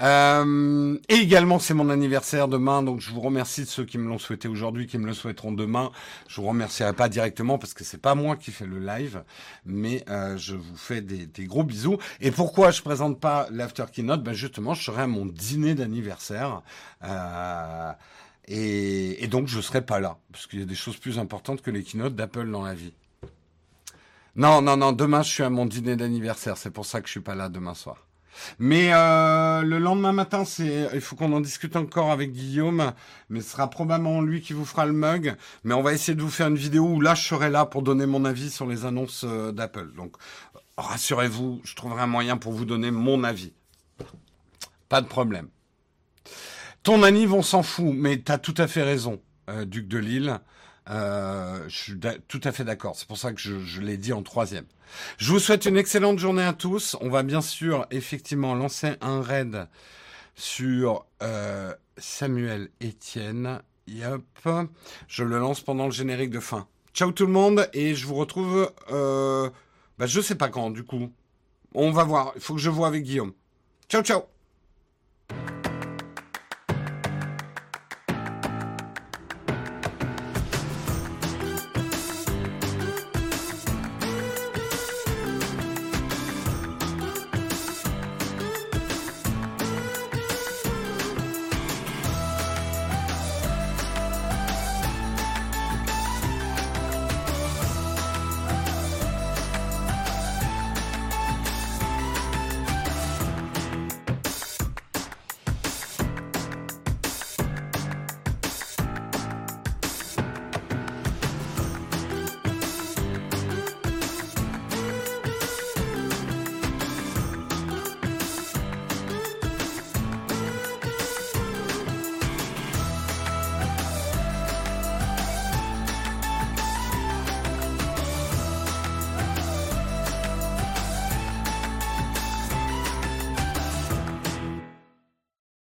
Euh, et également, c'est mon anniversaire demain, donc je vous remercie de ceux qui me l'ont souhaité aujourd'hui, qui me le souhaiteront demain. Je vous remercierai pas directement parce que c'est pas moi qui fais le live, mais euh, je vous fais des, gros bisous. Et pourquoi je présente pas l'after keynote? Ben justement, je serai à mon dîner d'anniversaire. Euh, et, et, donc je serai pas là, parce qu'il y a des choses plus importantes que les keynotes d'Apple dans la vie. Non, non, non, demain je suis à mon dîner d'anniversaire, c'est pour ça que je suis pas là demain soir. Mais euh, le lendemain matin, c'est, il faut qu'on en discute encore avec Guillaume, mais ce sera probablement lui qui vous fera le mug. Mais on va essayer de vous faire une vidéo où là, je serai là pour donner mon avis sur les annonces euh, d'Apple. Donc, rassurez-vous, je trouverai un moyen pour vous donner mon avis. Pas de problème. Ton anniv, on s'en fout, mais tu as tout à fait raison, euh, Duc de Lille. Euh, je suis tout à fait d'accord. C'est pour ça que je, l'ai dit en troisième. Je vous souhaite une excellente journée à tous. On va bien sûr effectivement lancer un raid sur euh, Samuel Etienne. Yep. Je le lance pendant le générique de fin. Ciao tout le monde et je vous retrouve. Euh, bah, je sais pas quand du coup. On va voir. Il faut que je vois avec Guillaume. Ciao ciao.